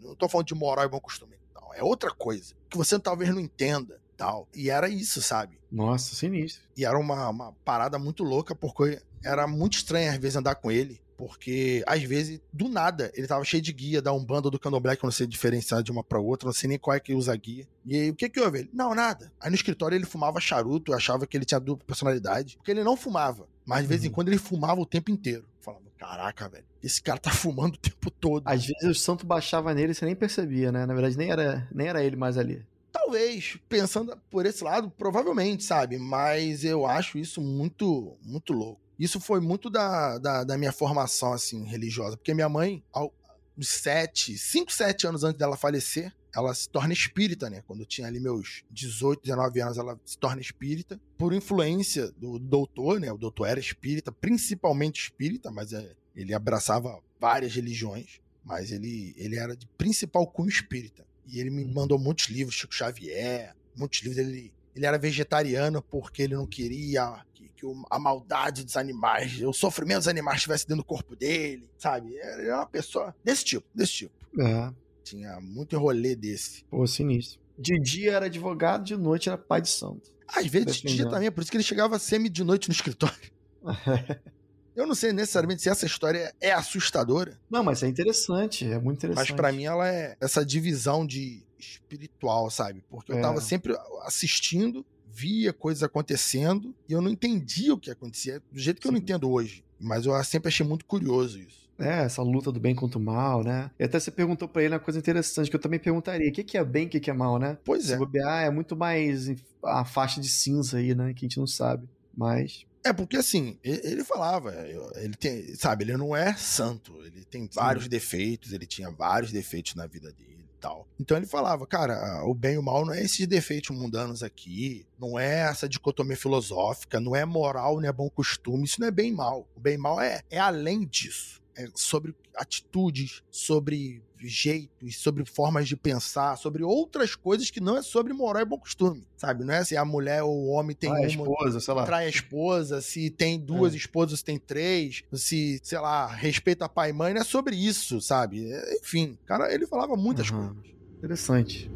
[SPEAKER 2] Não tô falando de moral e bom costume é outra coisa. Que você talvez não entenda. Tal. E era isso, sabe?
[SPEAKER 1] Nossa, sinistro.
[SPEAKER 2] E era uma, uma parada muito louca, porque era muito estranho às vezes andar com ele. Porque, às vezes, do nada, ele tava cheio de guia da Umbanda do Candomblé, que eu não sei diferenciar de uma pra outra, não sei nem qual é que usa guia. E aí, o que que houve? Ele, não, nada. Aí no escritório ele fumava charuto, eu achava que ele tinha dupla personalidade, porque ele não fumava. Mas de vez em uhum. quando ele fumava o tempo inteiro. Eu falava, caraca, velho, esse cara tá fumando o tempo todo.
[SPEAKER 1] Às vezes o santo baixava nele e você nem percebia, né? Na verdade, nem era, nem era ele mais ali.
[SPEAKER 2] Talvez, pensando por esse lado, provavelmente, sabe? Mas eu acho isso muito, muito louco. Isso foi muito da, da, da minha formação, assim, religiosa. Porque minha mãe, aos sete, cinco, sete anos antes dela falecer, ela se torna espírita, né? Quando eu tinha ali meus 18, 19 anos, ela se torna espírita. Por influência do doutor, né? O doutor era espírita, principalmente espírita, mas é, ele abraçava várias religiões. Mas ele, ele era de principal cunho espírita. E ele me uhum. mandou muitos livros, Chico Xavier, muitos livros. Ele, ele era vegetariano porque ele não queria que, a maldade dos animais, o sofrimento dos animais estivesse dentro do corpo dele, sabe? Ele era uma pessoa desse tipo, desse tipo.
[SPEAKER 1] É.
[SPEAKER 2] Tinha muito rolê desse.
[SPEAKER 1] Pô, sinistro. De dia era advogado, de noite era pai de santo.
[SPEAKER 2] Às vezes de dia também, por isso que ele chegava semi de noite no escritório. Eu não sei necessariamente se essa história é assustadora.
[SPEAKER 1] Não, mas é interessante, é muito interessante.
[SPEAKER 2] Mas para mim ela é essa divisão de espiritual, sabe? Porque eu é. tava sempre assistindo, via coisas acontecendo e eu não entendia o que acontecia do jeito que Sim. eu não entendo hoje. Mas eu sempre achei muito curioso isso.
[SPEAKER 1] É, essa luta do bem contra o mal, né? E até você perguntou para ele uma coisa interessante que eu também perguntaria: o que é bem e o que é mal, né?
[SPEAKER 2] Pois
[SPEAKER 1] Se
[SPEAKER 2] é.
[SPEAKER 1] bobear, é muito mais a faixa de cinza aí, né? Que a gente não sabe. Mas.
[SPEAKER 2] É, porque assim, ele falava, ele tem, sabe, ele não é santo, ele tem vários Sim. defeitos, ele tinha vários defeitos na vida dele tal. Então ele falava, cara, o bem e o mal não é esses defeitos mundanos aqui, não é essa dicotomia filosófica, não é moral, não é bom costume, isso não é bem e mal. O bem e mal é, é além disso é, sobre atitudes, sobre jeitos, sobre formas de pensar, sobre outras coisas que não é sobre moral e bom costume, sabe? Não é se a mulher ou o homem tem
[SPEAKER 1] trai uma, esposa, sei lá.
[SPEAKER 2] trai a esposa, se tem duas é. esposas, se tem três, se, sei lá, respeita pai e mãe, não é sobre isso, sabe? É, enfim, cara, ele falava muitas uhum. coisas.
[SPEAKER 1] Interessante.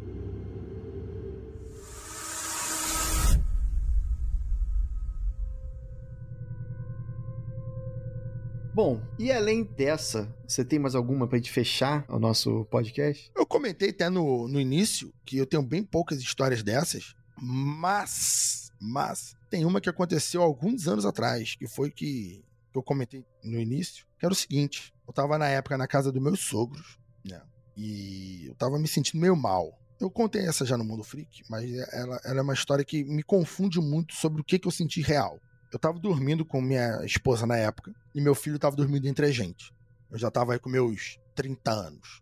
[SPEAKER 1] Bom, e além dessa, você tem mais alguma pra gente fechar o nosso podcast?
[SPEAKER 2] Eu comentei até no, no início que eu tenho bem poucas histórias dessas, mas, mas, tem uma que aconteceu alguns anos atrás, que foi que, que eu comentei no início, que era o seguinte, eu tava na época na casa dos meus sogros, né, e eu tava me sentindo meio mal. Eu contei essa já no Mundo Freak, mas ela, ela é uma história que me confunde muito sobre o que, que eu senti real eu tava dormindo com minha esposa na época e meu filho tava dormindo entre a gente. Eu já tava aí com meus 30 anos.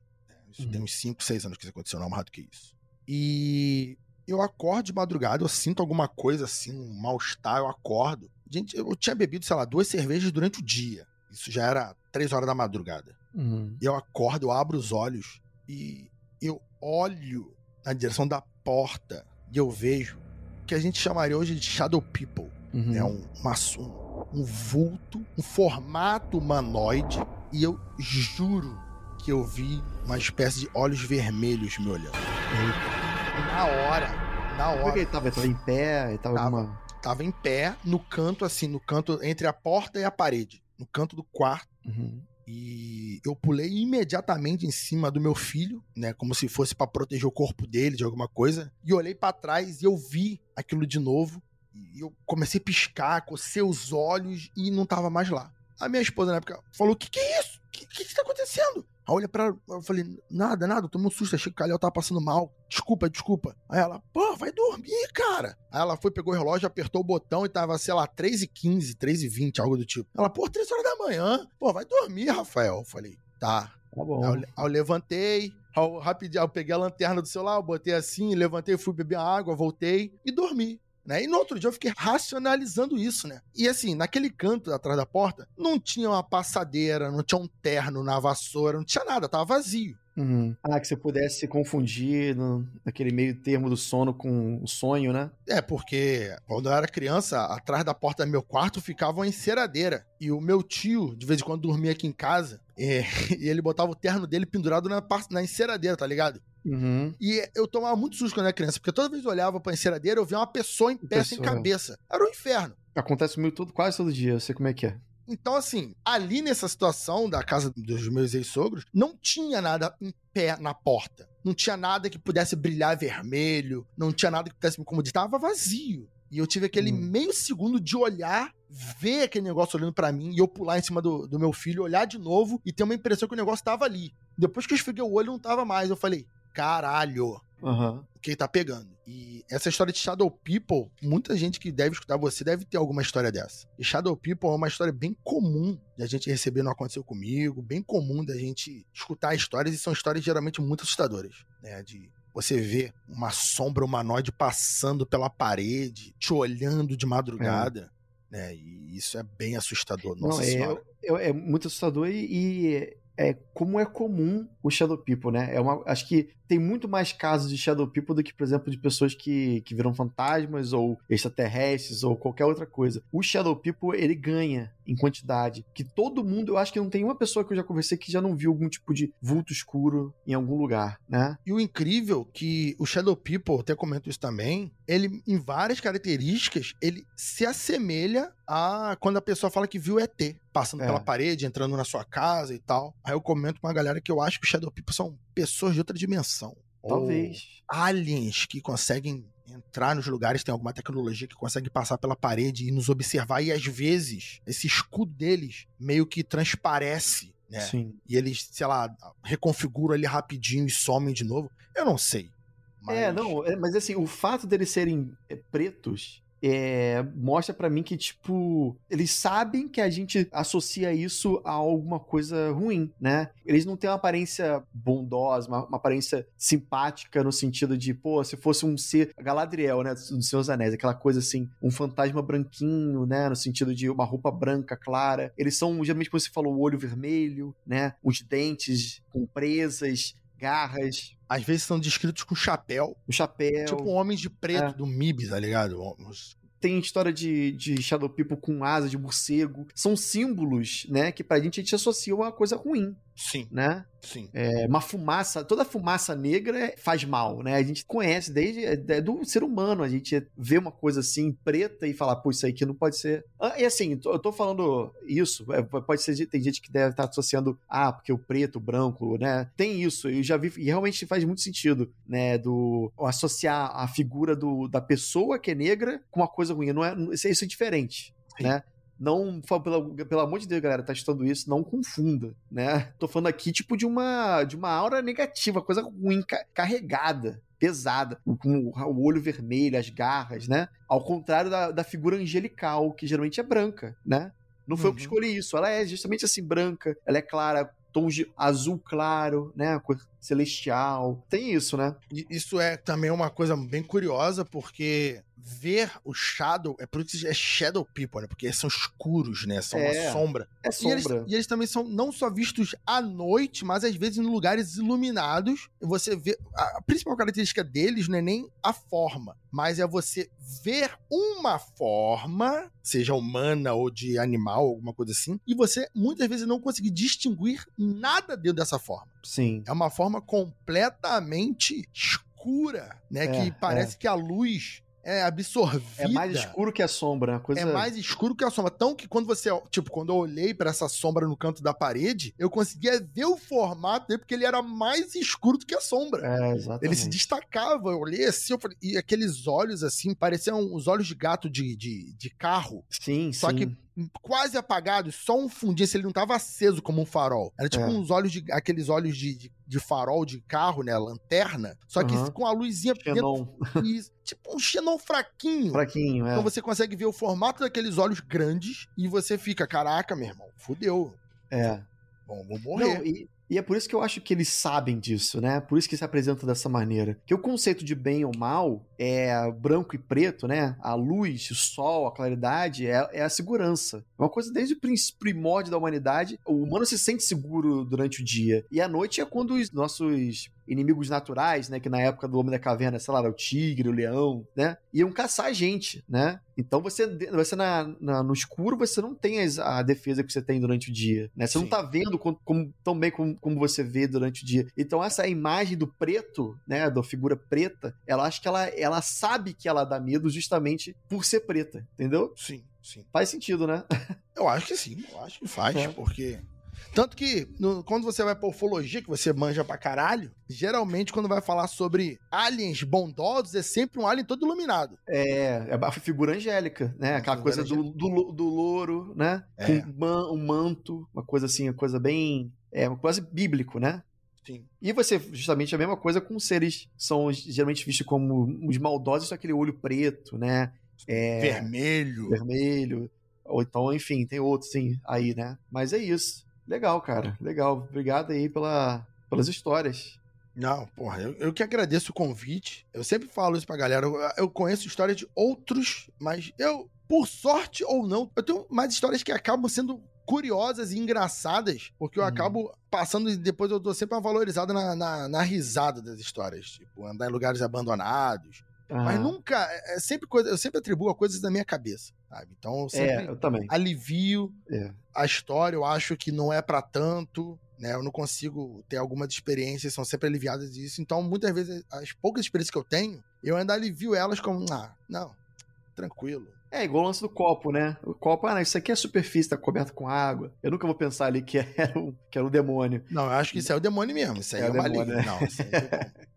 [SPEAKER 2] Isso uhum. tem uns 5, 6 anos que isso aconteceu, não mais do que isso. E eu acordo de madrugada, eu sinto alguma coisa assim, um mal-estar, eu acordo. Gente, eu tinha bebido, sei lá, duas cervejas durante o dia. Isso já era três horas da madrugada.
[SPEAKER 1] Uhum.
[SPEAKER 2] E eu acordo, eu abro os olhos e eu olho na direção da porta e eu vejo que a gente chamaria hoje de Shadow People.
[SPEAKER 1] Uhum.
[SPEAKER 2] É um, uma, um, um vulto, um formato humanoide. E eu juro que eu vi uma espécie de olhos vermelhos me olhando. Na hora, na
[SPEAKER 1] Como é que
[SPEAKER 2] hora,
[SPEAKER 1] ele tava? Ele tava em pé? Ele tava,
[SPEAKER 2] Tava.
[SPEAKER 1] alguma...
[SPEAKER 2] tava em pé, no canto, assim, no canto entre a porta e a parede. No canto do quarto.
[SPEAKER 1] Uhum.
[SPEAKER 2] E eu pulei imediatamente em cima do meu filho, né, como se fosse pra proteger o corpo dele de alguma coisa, e olhei pra trás e eu vi aquilo de novo. E eu comecei a piscar, cocei os olhos e não tava mais lá. A minha esposa na época falou: "O que que é isso? O que, que que tá acontecendo?" Aí olhei pra ela, eu falei, nada, nada, eu tomei um susto, achei que o Calhau tava passando mal. Desculpa, desculpa. Aí ela, pô, vai dormir, cara. Aí ela foi, pegou o relógio, apertou o botão e tava, sei lá, 3h15, 3h20, algo do tipo. Ela, pô, 3 horas da manhã. Pô, vai dormir, Rafael. Eu falei, tá.
[SPEAKER 1] Tá bom.
[SPEAKER 2] Aí eu, aí eu levantei, aí eu, rapidinho, aí eu peguei a lanterna do celular, botei assim, levantei, fui beber água, voltei e dormi. Né? E no outro dia eu fiquei racionalizando isso, né? E assim, naquele canto atrás da porta, não tinha uma passadeira, não tinha um terno na vassoura, não tinha nada, tava vazio.
[SPEAKER 1] Uhum. Ah, que você pudesse se confundir no, naquele meio termo do sono com o sonho, né?
[SPEAKER 2] É, porque quando eu era criança, atrás da porta do meu quarto ficava uma enceradeira. E o meu tio, de vez em quando, dormia aqui em casa. É, e ele botava o terno dele pendurado na, na enceradeira, tá ligado?
[SPEAKER 1] Uhum.
[SPEAKER 2] E eu tomava muito susto quando era criança, porque toda vez que eu olhava pra enceradeira, eu via uma pessoa em pé sem cabeça. Era um inferno.
[SPEAKER 1] Acontece comigo todo, quase todo dia, eu sei como é que é.
[SPEAKER 2] Então, assim, ali nessa situação da casa dos meus ex-sogros, não tinha nada em pé na porta. Não tinha nada que pudesse brilhar vermelho, não tinha nada que pudesse me incomodar. Tava vazio. E eu tive aquele
[SPEAKER 1] Hum.
[SPEAKER 2] meio segundo de olhar, ver aquele negócio olhando pra mim, e eu pular em cima do, do meu filho, olhar de novo e ter uma impressão que o negócio tava ali. Depois que eu esfreguei o olho, não tava mais. Eu falei, caralho o que ele tá pegando. E essa história de Shadow People, muita gente que deve escutar você deve ter alguma história dessa. E Shadow People é uma história bem comum de a gente receber, não aconteceu comigo, bem comum da gente escutar histórias, e são histórias geralmente muito assustadoras, né? De você ver uma sombra humanoide passando pela parede, te olhando de madrugada, né? E isso é bem assustador, nossa
[SPEAKER 1] Não,
[SPEAKER 2] senhora.
[SPEAKER 1] é, é, é muito assustador e, e é como é comum o Shadow People, né? É uma, acho que tem muito mais casos de Shadow People do que, por exemplo, de pessoas que, que viram fantasmas ou extraterrestres ou qualquer outra coisa. O Shadow People, ele ganha em quantidade. Que todo mundo, eu acho que não tem uma pessoa que eu já conversei que já não viu algum tipo de vulto escuro em algum lugar, né?
[SPEAKER 2] E o incrível que o Shadow People, até comento isso também, ele, em várias características, ele se assemelha a quando a pessoa fala que viu ET, passando
[SPEAKER 1] É.
[SPEAKER 2] pela parede, entrando na sua casa e tal. Aí eu comento com uma galera que eu acho que o Shadow People são pessoas de outra dimensão.
[SPEAKER 1] Talvez.
[SPEAKER 2] Ou aliens que conseguem entrar nos lugares, tem alguma tecnologia que consegue passar pela parede e nos observar, e às vezes esse escudo deles meio que transparece, né?
[SPEAKER 1] Sim.
[SPEAKER 2] e eles, sei lá, reconfiguram ali rapidinho e somem de novo. Eu não sei. Mas...
[SPEAKER 1] É, não, é, mas assim, o fato deles serem é, pretos é, mostra pra mim que, tipo, eles sabem que a gente associa isso a alguma coisa ruim, né? Eles não têm uma aparência bondosa, uma, uma aparência simpática no sentido de, pô, se fosse um ser Galadriel, né, dos Seus Anéis, aquela coisa assim, um fantasma branquinho, né, no sentido de uma roupa branca clara. Eles são, geralmente, como você falou, o olho vermelho, né, os dentes com presas, garras,
[SPEAKER 2] Às vezes são descritos com chapéu.
[SPEAKER 1] o chapéu.
[SPEAKER 2] Tipo homens de preto
[SPEAKER 1] É.
[SPEAKER 2] do MIB, tá ligado?
[SPEAKER 1] Tem história de, de Shadow People com asa de morcego. São símbolos, né? Que pra gente a gente associa a uma coisa ruim,
[SPEAKER 2] Sim,
[SPEAKER 1] né?
[SPEAKER 2] sim.
[SPEAKER 1] É uma fumaça, toda fumaça negra faz mal, né? A gente conhece desde é do ser humano, a gente vê uma coisa assim preta e fala, pô, isso aí que não pode ser. Ah, E assim, eu tô falando isso, é, pode ser, tem gente que deve estar associando, ah, porque o preto, o branco, né? Tem isso, eu já vi, e realmente faz muito sentido, né? Do associar a figura do, da pessoa que é negra com uma coisa ruim. Não é, isso, é- isso é diferente,
[SPEAKER 2] Sim.
[SPEAKER 1] né? Não, pelo, pelo amor de Deus, galera, tá estudando isso, não confunda, né? Tô falando aqui, tipo, de uma, de uma aura negativa, coisa ruim, ca- carregada, pesada, com o, olho vermelho, as garras, né? Ao contrário da, da figura angelical, que geralmente é branca, né? Não foi eu que
[SPEAKER 2] Uhum.
[SPEAKER 1] escolhi isso, ela é justamente assim, branca, ela é clara, tons de azul claro, né? Cor celestial. Tem isso, né?
[SPEAKER 2] Isso é também uma coisa bem curiosa, porque ver o Shadow, é por isso que é Shadow People, né? Porque são escuros, né? São é, uma sombra.
[SPEAKER 1] É sombra.
[SPEAKER 2] E eles, e eles, também são não só vistos à noite, mas às vezes em lugares iluminados. Você vê. A, a principal característica deles não é nem a forma, mas é você ver uma forma, seja humana ou de animal, alguma coisa assim, e você muitas vezes não conseguir distinguir nada dentro dessa forma.
[SPEAKER 1] Sim.
[SPEAKER 2] É uma forma completamente escura, né? É, que parece é. que a luz é absorvida.
[SPEAKER 1] É mais escuro que a sombra, coisa...
[SPEAKER 2] É mais escuro que a sombra. Tão que quando você, tipo, quando eu olhei para essa sombra no canto da parede, eu conseguia ver o formato dele, porque ele era mais escuro do que a sombra.
[SPEAKER 1] É, exatamente.
[SPEAKER 2] Ele se destacava. Eu olhei assim, eu falei, e aqueles olhos assim, pareciam os olhos de gato de, de, de carro.
[SPEAKER 1] Sim,
[SPEAKER 2] Só
[SPEAKER 1] sim.
[SPEAKER 2] que quase apagado, só um fundinho, se ele não tava aceso como um farol. Era tipo é. uns olhos de. aqueles olhos de, de, de, farol de carro, né? Lanterna. Só que uhum. com a luzinha
[SPEAKER 1] xenon.
[SPEAKER 2] dentro. E, tipo um xenon fraquinho.
[SPEAKER 1] Fraquinho, é.
[SPEAKER 2] Então você consegue ver o formato daqueles olhos grandes e você fica, caraca, meu irmão, fudeu.
[SPEAKER 1] É.
[SPEAKER 2] Bom, vou morrer.
[SPEAKER 1] Não, e, e é por isso que eu acho que eles sabem disso, né? Por isso que se apresentam dessa maneira. Que o conceito de bem ou mal é branco e preto, né? A luz, o sol, a claridade é, é a segurança. É uma coisa desde o primórdio da humanidade. O humano se sente seguro durante o dia. E a noite é quando os nossos inimigos naturais, né? Que na época do Homem da Caverna, sei lá, o tigre, o leão, né? Iam caçar a gente, né? Então você, você na, na, no escuro, você não tem as, a defesa que você tem durante o dia, né? Você Sim. não tá vendo com, com, tão bem como, como você vê durante o dia. Então essa imagem do preto, né? Da figura preta, ela acha que ela, ela sabe que ela dá medo justamente por ser preta, entendeu?
[SPEAKER 2] Sim, sim.
[SPEAKER 1] Faz sentido, né?
[SPEAKER 2] Eu acho que sim, eu acho que faz, é. porque tanto que no, quando você vai pra ufologia, que você manja pra caralho, geralmente quando vai falar sobre aliens bondosos, é sempre um alien todo iluminado.
[SPEAKER 1] É, é a figura angélica, né? Aquela coisa do, do, do, louro, né? É. Com um manto, uma coisa assim, uma coisa bem. É, coisa bíblico, né?
[SPEAKER 2] Sim.
[SPEAKER 1] E você, justamente, a mesma coisa com seres são geralmente vistos como os maldosos, só aquele olho preto, né?
[SPEAKER 2] É, vermelho.
[SPEAKER 1] Vermelho. Ou então, enfim, tem outros, sim, aí, né? Mas é isso. Legal, cara. Legal. Obrigado aí pela, pelas histórias.
[SPEAKER 2] Não, porra, eu, eu, que agradeço o convite. Eu sempre falo isso pra galera. Eu, eu conheço histórias de outros, mas eu, por sorte ou não, eu tenho mais histórias que acabam sendo curiosas e engraçadas, porque eu uhum. acabo passando e depois eu dou sempre uma valorizada na, na, na, risada das histórias. Tipo, andar em lugares abandonados, mas nunca, é, é sempre coisa, eu sempre atribuo a coisas da minha cabeça, sabe? Então eu sempre
[SPEAKER 1] é, eu também.
[SPEAKER 2] alivio
[SPEAKER 1] é.
[SPEAKER 2] a história, eu acho que não é para tanto, né? Eu não consigo ter algumas experiências, são sempre aliviadas disso. Então, muitas vezes, as poucas experiências que eu tenho, eu ainda alivio elas como, ah, não, tranquilo.
[SPEAKER 1] É igual o lance do copo, né? O copo, ah, isso aqui é superfície, tá coberto com água. Eu nunca vou pensar ali que era um, que era um demônio.
[SPEAKER 2] Não, eu acho que isso é o demônio mesmo. Isso aí é, é o maligno. Né? Não, isso aí é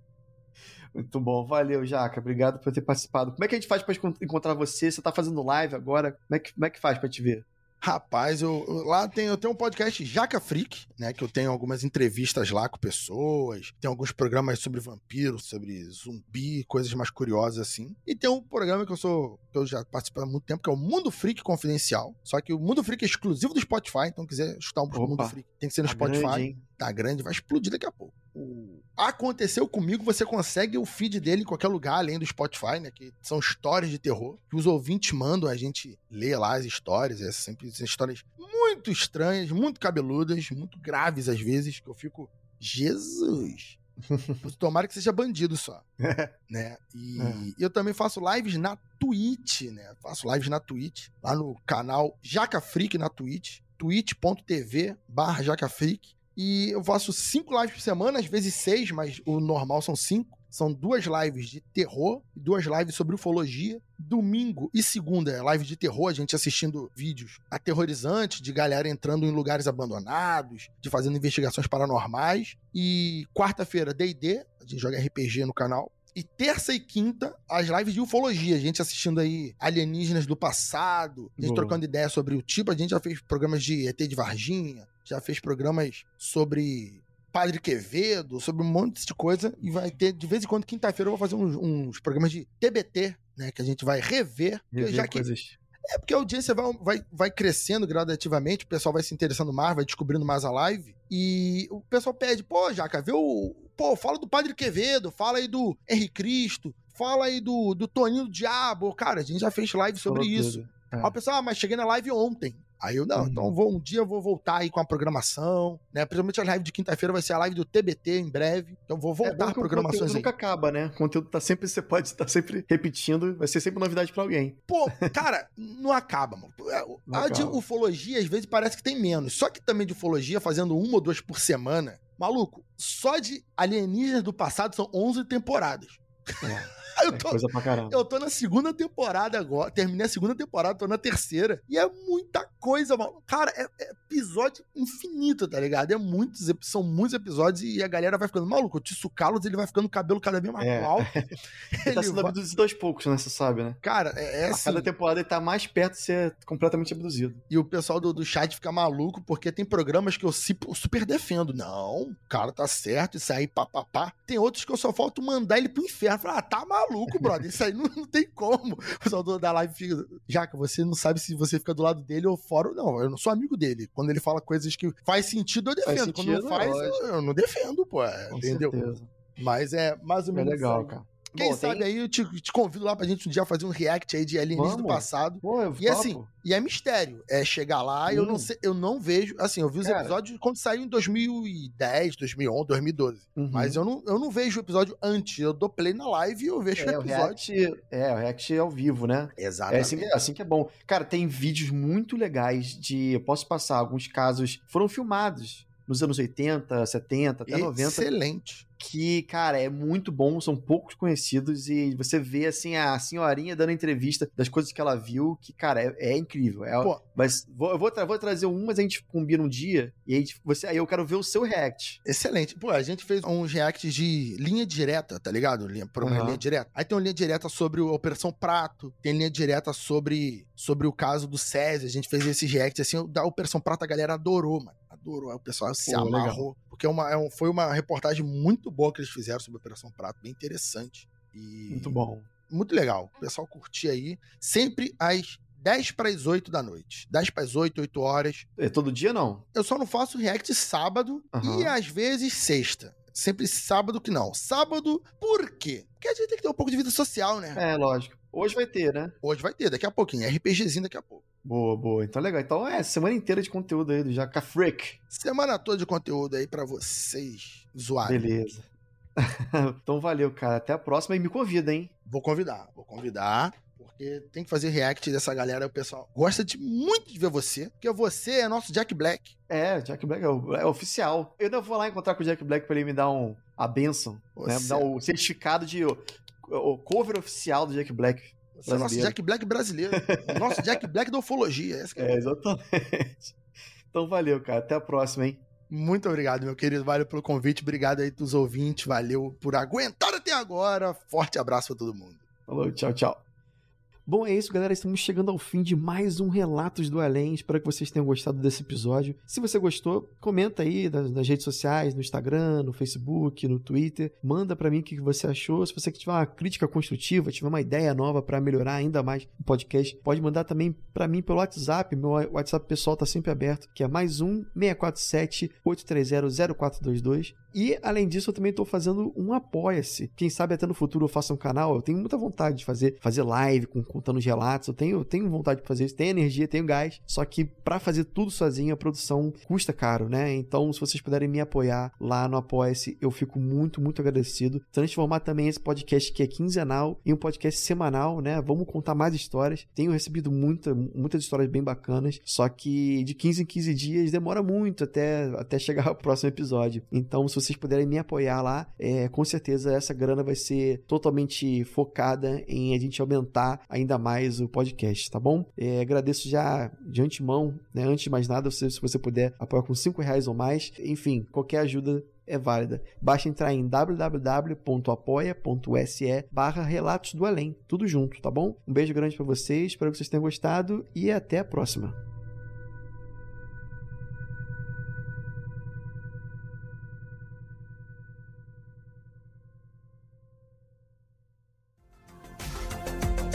[SPEAKER 1] Muito bom, valeu, Jaca. Obrigado por ter participado. Como é que a gente faz para encontrar você? Você tá fazendo live agora? Como é que, como é que faz para te ver?
[SPEAKER 2] Rapaz, eu, lá tem, eu tenho um podcast Jaca Freak, né? Que eu tenho algumas entrevistas lá com pessoas, tem alguns programas sobre vampiros, sobre zumbi, coisas mais curiosas assim. E tem um programa que eu sou, que eu já participo há muito tempo, que é o Mundo Freak Confidencial. Só que o Mundo Freak é exclusivo do Spotify, então quiser escutar um Opa, Mundo Freak, tem que ser no tá Spotify. Grande, tá grande, vai explodir daqui a pouco. O Aconteceu comigo, você consegue o feed dele em qualquer lugar, além do Spotify, né? Que são histórias de terror. Que os ouvintes mandam a gente ler lá as histórias. É sempre histórias muito estranhas, muito cabeludas, muito graves às vezes, que eu fico. Jesus! Tomara que seja bandido só. né? E é. eu também faço lives na Twitch, né? Faço lives na Twitch, lá no canal Jaca Freak na Twitch, twitch.tv barra Jaca Freak. E eu faço cinco lives por semana, às vezes seis, mas o normal são cinco. São duas lives de terror e duas lives sobre ufologia. Domingo e segunda é live de terror, a gente assistindo vídeos aterrorizantes de galera entrando em lugares abandonados, de fazendo investigações paranormais. E quarta-feira, DD, a gente joga RPG no canal. E terça e quinta, as lives de ufologia. A gente assistindo aí alienígenas do passado, a gente Boa. trocando ideia sobre o tipo. A gente já fez programas de ET de Varginha, já fez programas sobre Padre Quevedo, sobre um monte de coisa. E vai ter, de vez em quando, quinta-feira, eu vou fazer uns, uns, programas de TBT, né? Que a gente vai rever.
[SPEAKER 1] rever já que, coisas.
[SPEAKER 2] É porque a audiência vai, vai, vai crescendo gradativamente, o pessoal vai se interessando mais, vai descobrindo mais a live. E o pessoal pede, pô, Jaca, vê o. Pô, fala do Padre Quevedo, fala aí do Henri Cristo, fala aí do, do Toninho do Diabo. Cara, a gente já fez live sobre
[SPEAKER 1] Falou
[SPEAKER 2] isso.
[SPEAKER 1] tudo.
[SPEAKER 2] Aí
[SPEAKER 1] É.
[SPEAKER 2] o pessoal, ah, mas cheguei na live ontem. Aí eu, não,
[SPEAKER 1] Uhum.
[SPEAKER 2] então vou, um dia eu vou voltar aí com a programação, né? Principalmente a live de quinta-feira vai ser a live do TBT em breve. Então vou
[SPEAKER 1] É
[SPEAKER 2] voltar
[SPEAKER 1] bom
[SPEAKER 2] a
[SPEAKER 1] o
[SPEAKER 2] programações aí.
[SPEAKER 1] nunca acaba, né? O conteúdo tá sempre, você pode estar sempre repetindo, vai ser sempre novidade pra alguém.
[SPEAKER 2] Pô, cara, não acaba, mano. É,
[SPEAKER 1] Não
[SPEAKER 2] a de
[SPEAKER 1] acaba.
[SPEAKER 2] ufologia, às vezes, parece que tem menos. Só que também de ufologia, fazendo uma ou duas por semana, maluco, só de alienígenas do passado são 11 temporadas.
[SPEAKER 1] É,
[SPEAKER 2] eu,
[SPEAKER 1] é
[SPEAKER 2] tô,
[SPEAKER 1] coisa pra caramba.
[SPEAKER 2] eu tô na segunda temporada agora. Terminei a segunda temporada, tô na terceira. E é muita coisa, mano. Cara, é, é episódio infinito, tá ligado? É muitos, são muitos episódios e a galera vai ficando maluco. O Tício Carlos, ele vai ficando cabelo cada vez mais
[SPEAKER 1] É.
[SPEAKER 2] alto.
[SPEAKER 1] Ele
[SPEAKER 2] Ele
[SPEAKER 1] tá sendo
[SPEAKER 2] vai-
[SPEAKER 1] abduzido aos poucos, né? Você sabe, né?
[SPEAKER 2] Cara, é, é
[SPEAKER 1] a
[SPEAKER 2] assim.
[SPEAKER 1] cada temporada ele tá mais perto de ser completamente abduzido.
[SPEAKER 2] E o pessoal do, do chat fica maluco porque tem programas que eu super defendo. Não, o cara tá certo, isso aí, papapá. Tem outros que eu só falto mandar ele pro inferno. Fala, ah, tá maluco, brother. Isso aí não, não tem como. O pessoal do- da live fica. Jaca, você não sabe se você fica do lado dele ou fora. Não, eu não sou amigo dele. Quando ele fala coisas que faz sentido, eu defendo.
[SPEAKER 1] Faz
[SPEAKER 2] Quando não
[SPEAKER 1] sentido,
[SPEAKER 2] faz, eu, eu não defendo, pô. é,
[SPEAKER 1] Com
[SPEAKER 2] entendeu?
[SPEAKER 1] certeza.
[SPEAKER 2] Mas é mais ou
[SPEAKER 1] É
[SPEAKER 2] menos.
[SPEAKER 1] legal,
[SPEAKER 2] isso aí.
[SPEAKER 1] cara.
[SPEAKER 2] Quem
[SPEAKER 1] Bom,
[SPEAKER 2] sabe
[SPEAKER 1] tem-
[SPEAKER 2] aí eu te, te convido lá pra gente um dia fazer um react aí de alienígenas do passado.
[SPEAKER 1] Pô, eu
[SPEAKER 2] E
[SPEAKER 1] topo.
[SPEAKER 2] assim, e é mistério. É chegar lá e eu não
[SPEAKER 1] Hum.
[SPEAKER 2] sei, eu não vejo. Assim, eu vi os
[SPEAKER 1] Cara.
[SPEAKER 2] episódios quando saiu em 2010, 2011, 2012.
[SPEAKER 1] Uhum.
[SPEAKER 2] Mas eu não, eu não vejo o episódio antes. Eu dou play na live e eu vejo
[SPEAKER 1] é,
[SPEAKER 2] o
[SPEAKER 1] o
[SPEAKER 2] episódio.
[SPEAKER 1] react, é, o react é ao vivo, né? É
[SPEAKER 2] Exatamente.
[SPEAKER 1] assim, que- assim que é bom. Cara, tem vídeos muito legais de. Eu posso passar alguns casos. Foram filmados nos anos 80, 70, até 90.
[SPEAKER 2] Excelente.
[SPEAKER 1] Que, cara, é muito bom, são poucos conhecidos. E você vê, assim, a senhorinha dando entrevista das coisas que ela viu, que, cara, é, é incrível. É,
[SPEAKER 2] Pô.
[SPEAKER 1] mas vou, eu vou, tra- vou trazer um, mas a gente combina um dia. E aí, você, aí eu quero ver o seu react.
[SPEAKER 2] Excelente. Pô, a gente fez uns reacts de linha direta, tá ligado? Linha, por uma
[SPEAKER 1] Aham.
[SPEAKER 2] linha direta. Aí tem uma linha direta sobre a Operação Prato, tem linha direta sobre, sobre o caso do César. A gente fez esses reacts assim, da Operação Prato a galera adorou, mano. Adorou. Aí o pessoal se
[SPEAKER 1] Pô, legal.
[SPEAKER 2] amarrou. Porque é uma, é um- foi uma reportagem muito boa que eles fizeram sobre a Operação Prato, bem interessante. E
[SPEAKER 1] Muito bom.
[SPEAKER 2] muito legal. O pessoal curtir aí. Sempre às 10 para as 8 da noite. 10 para as 8, 8 horas.
[SPEAKER 1] É todo dia, não?
[SPEAKER 2] Eu só não faço react sábado
[SPEAKER 1] Aham.
[SPEAKER 2] e às vezes sexta. Sempre sábado que não. Sábado, por quê? Porque a gente tem que ter um pouco de vida social, né?
[SPEAKER 1] É, lógico. Hoje vai ter, né?
[SPEAKER 2] Hoje vai ter, daqui a pouquinho. RPGzinho daqui a pouco.
[SPEAKER 1] Boa, boa. Então legal. Então é semana inteira de conteúdo aí do Jaca Freak.
[SPEAKER 2] Semana toda de conteúdo aí pra vocês zoarem.
[SPEAKER 1] Beleza. então valeu, cara. Até a próxima e me convida, hein?
[SPEAKER 2] Vou convidar, vou convidar. Porque tem que fazer react dessa galera. O pessoal gosta de muito de ver você. Porque você é nosso Jack Black.
[SPEAKER 1] É, Jack Black é, o- é oficial. Eu ainda vou lá encontrar com o Jack Black pra ele me dar um, a benção. Né? Me dar o certificado de o, o cover oficial do Jack Black.
[SPEAKER 2] É nosso
[SPEAKER 1] brasileiro.
[SPEAKER 2] Jack Black brasileiro. nosso Jack Black da ufologia. Essa é
[SPEAKER 1] É, exatamente. Então valeu, cara. Até a próxima, hein?
[SPEAKER 2] Muito obrigado, meu querido. Valeu pelo convite. Obrigado aí dos ouvintes. Valeu por aguentar até agora. Forte abraço pra todo mundo.
[SPEAKER 1] Falou, tchau, tchau. Bom, é isso, galera. Estamos chegando ao fim de mais um Relatos do Além. Espero que vocês tenham gostado desse episódio. Se você gostou, comenta aí nas, nas redes sociais, no Instagram, no Facebook, no Twitter. Manda pra mim o que você achou. Se você tiver uma crítica construtiva, tiver uma ideia nova pra melhorar ainda mais o podcast, pode mandar também pra mim pelo WhatsApp. Meu WhatsApp pessoal tá sempre aberto, que é mais um 647 830 0422. E, além disso, eu também estou fazendo um Apoia-se. Quem sabe até no futuro eu faça um canal. Eu tenho muita vontade de fazer, fazer live com, contando os relatos. Eu tenho, tenho vontade de fazer isso. Tenho energia, tenho gás. Só que para fazer tudo sozinho, a produção custa caro, né? Então, se vocês puderem me apoiar lá no Apoia-se, eu fico muito, muito agradecido. Transformar também esse podcast que é quinzenal em um podcast semanal, né? Vamos contar mais histórias. Tenho recebido muita, muitas histórias bem bacanas. Só que de 15 em 15 dias demora muito até, até chegar ao próximo episódio. Então, se vocês puderem me apoiar lá, é, com certeza essa grana vai ser totalmente focada em a gente aumentar ainda mais o podcast, tá bom? É, agradeço já de antemão, né? Antes de mais nada, se, se você puder apoiar com 5 reais ou mais, enfim, qualquer ajuda é válida. Basta entrar em www.apoia.se barra Relatos do Além. Tudo junto, tá bom? Um beijo grande pra vocês, espero que vocês tenham gostado e até a próxima.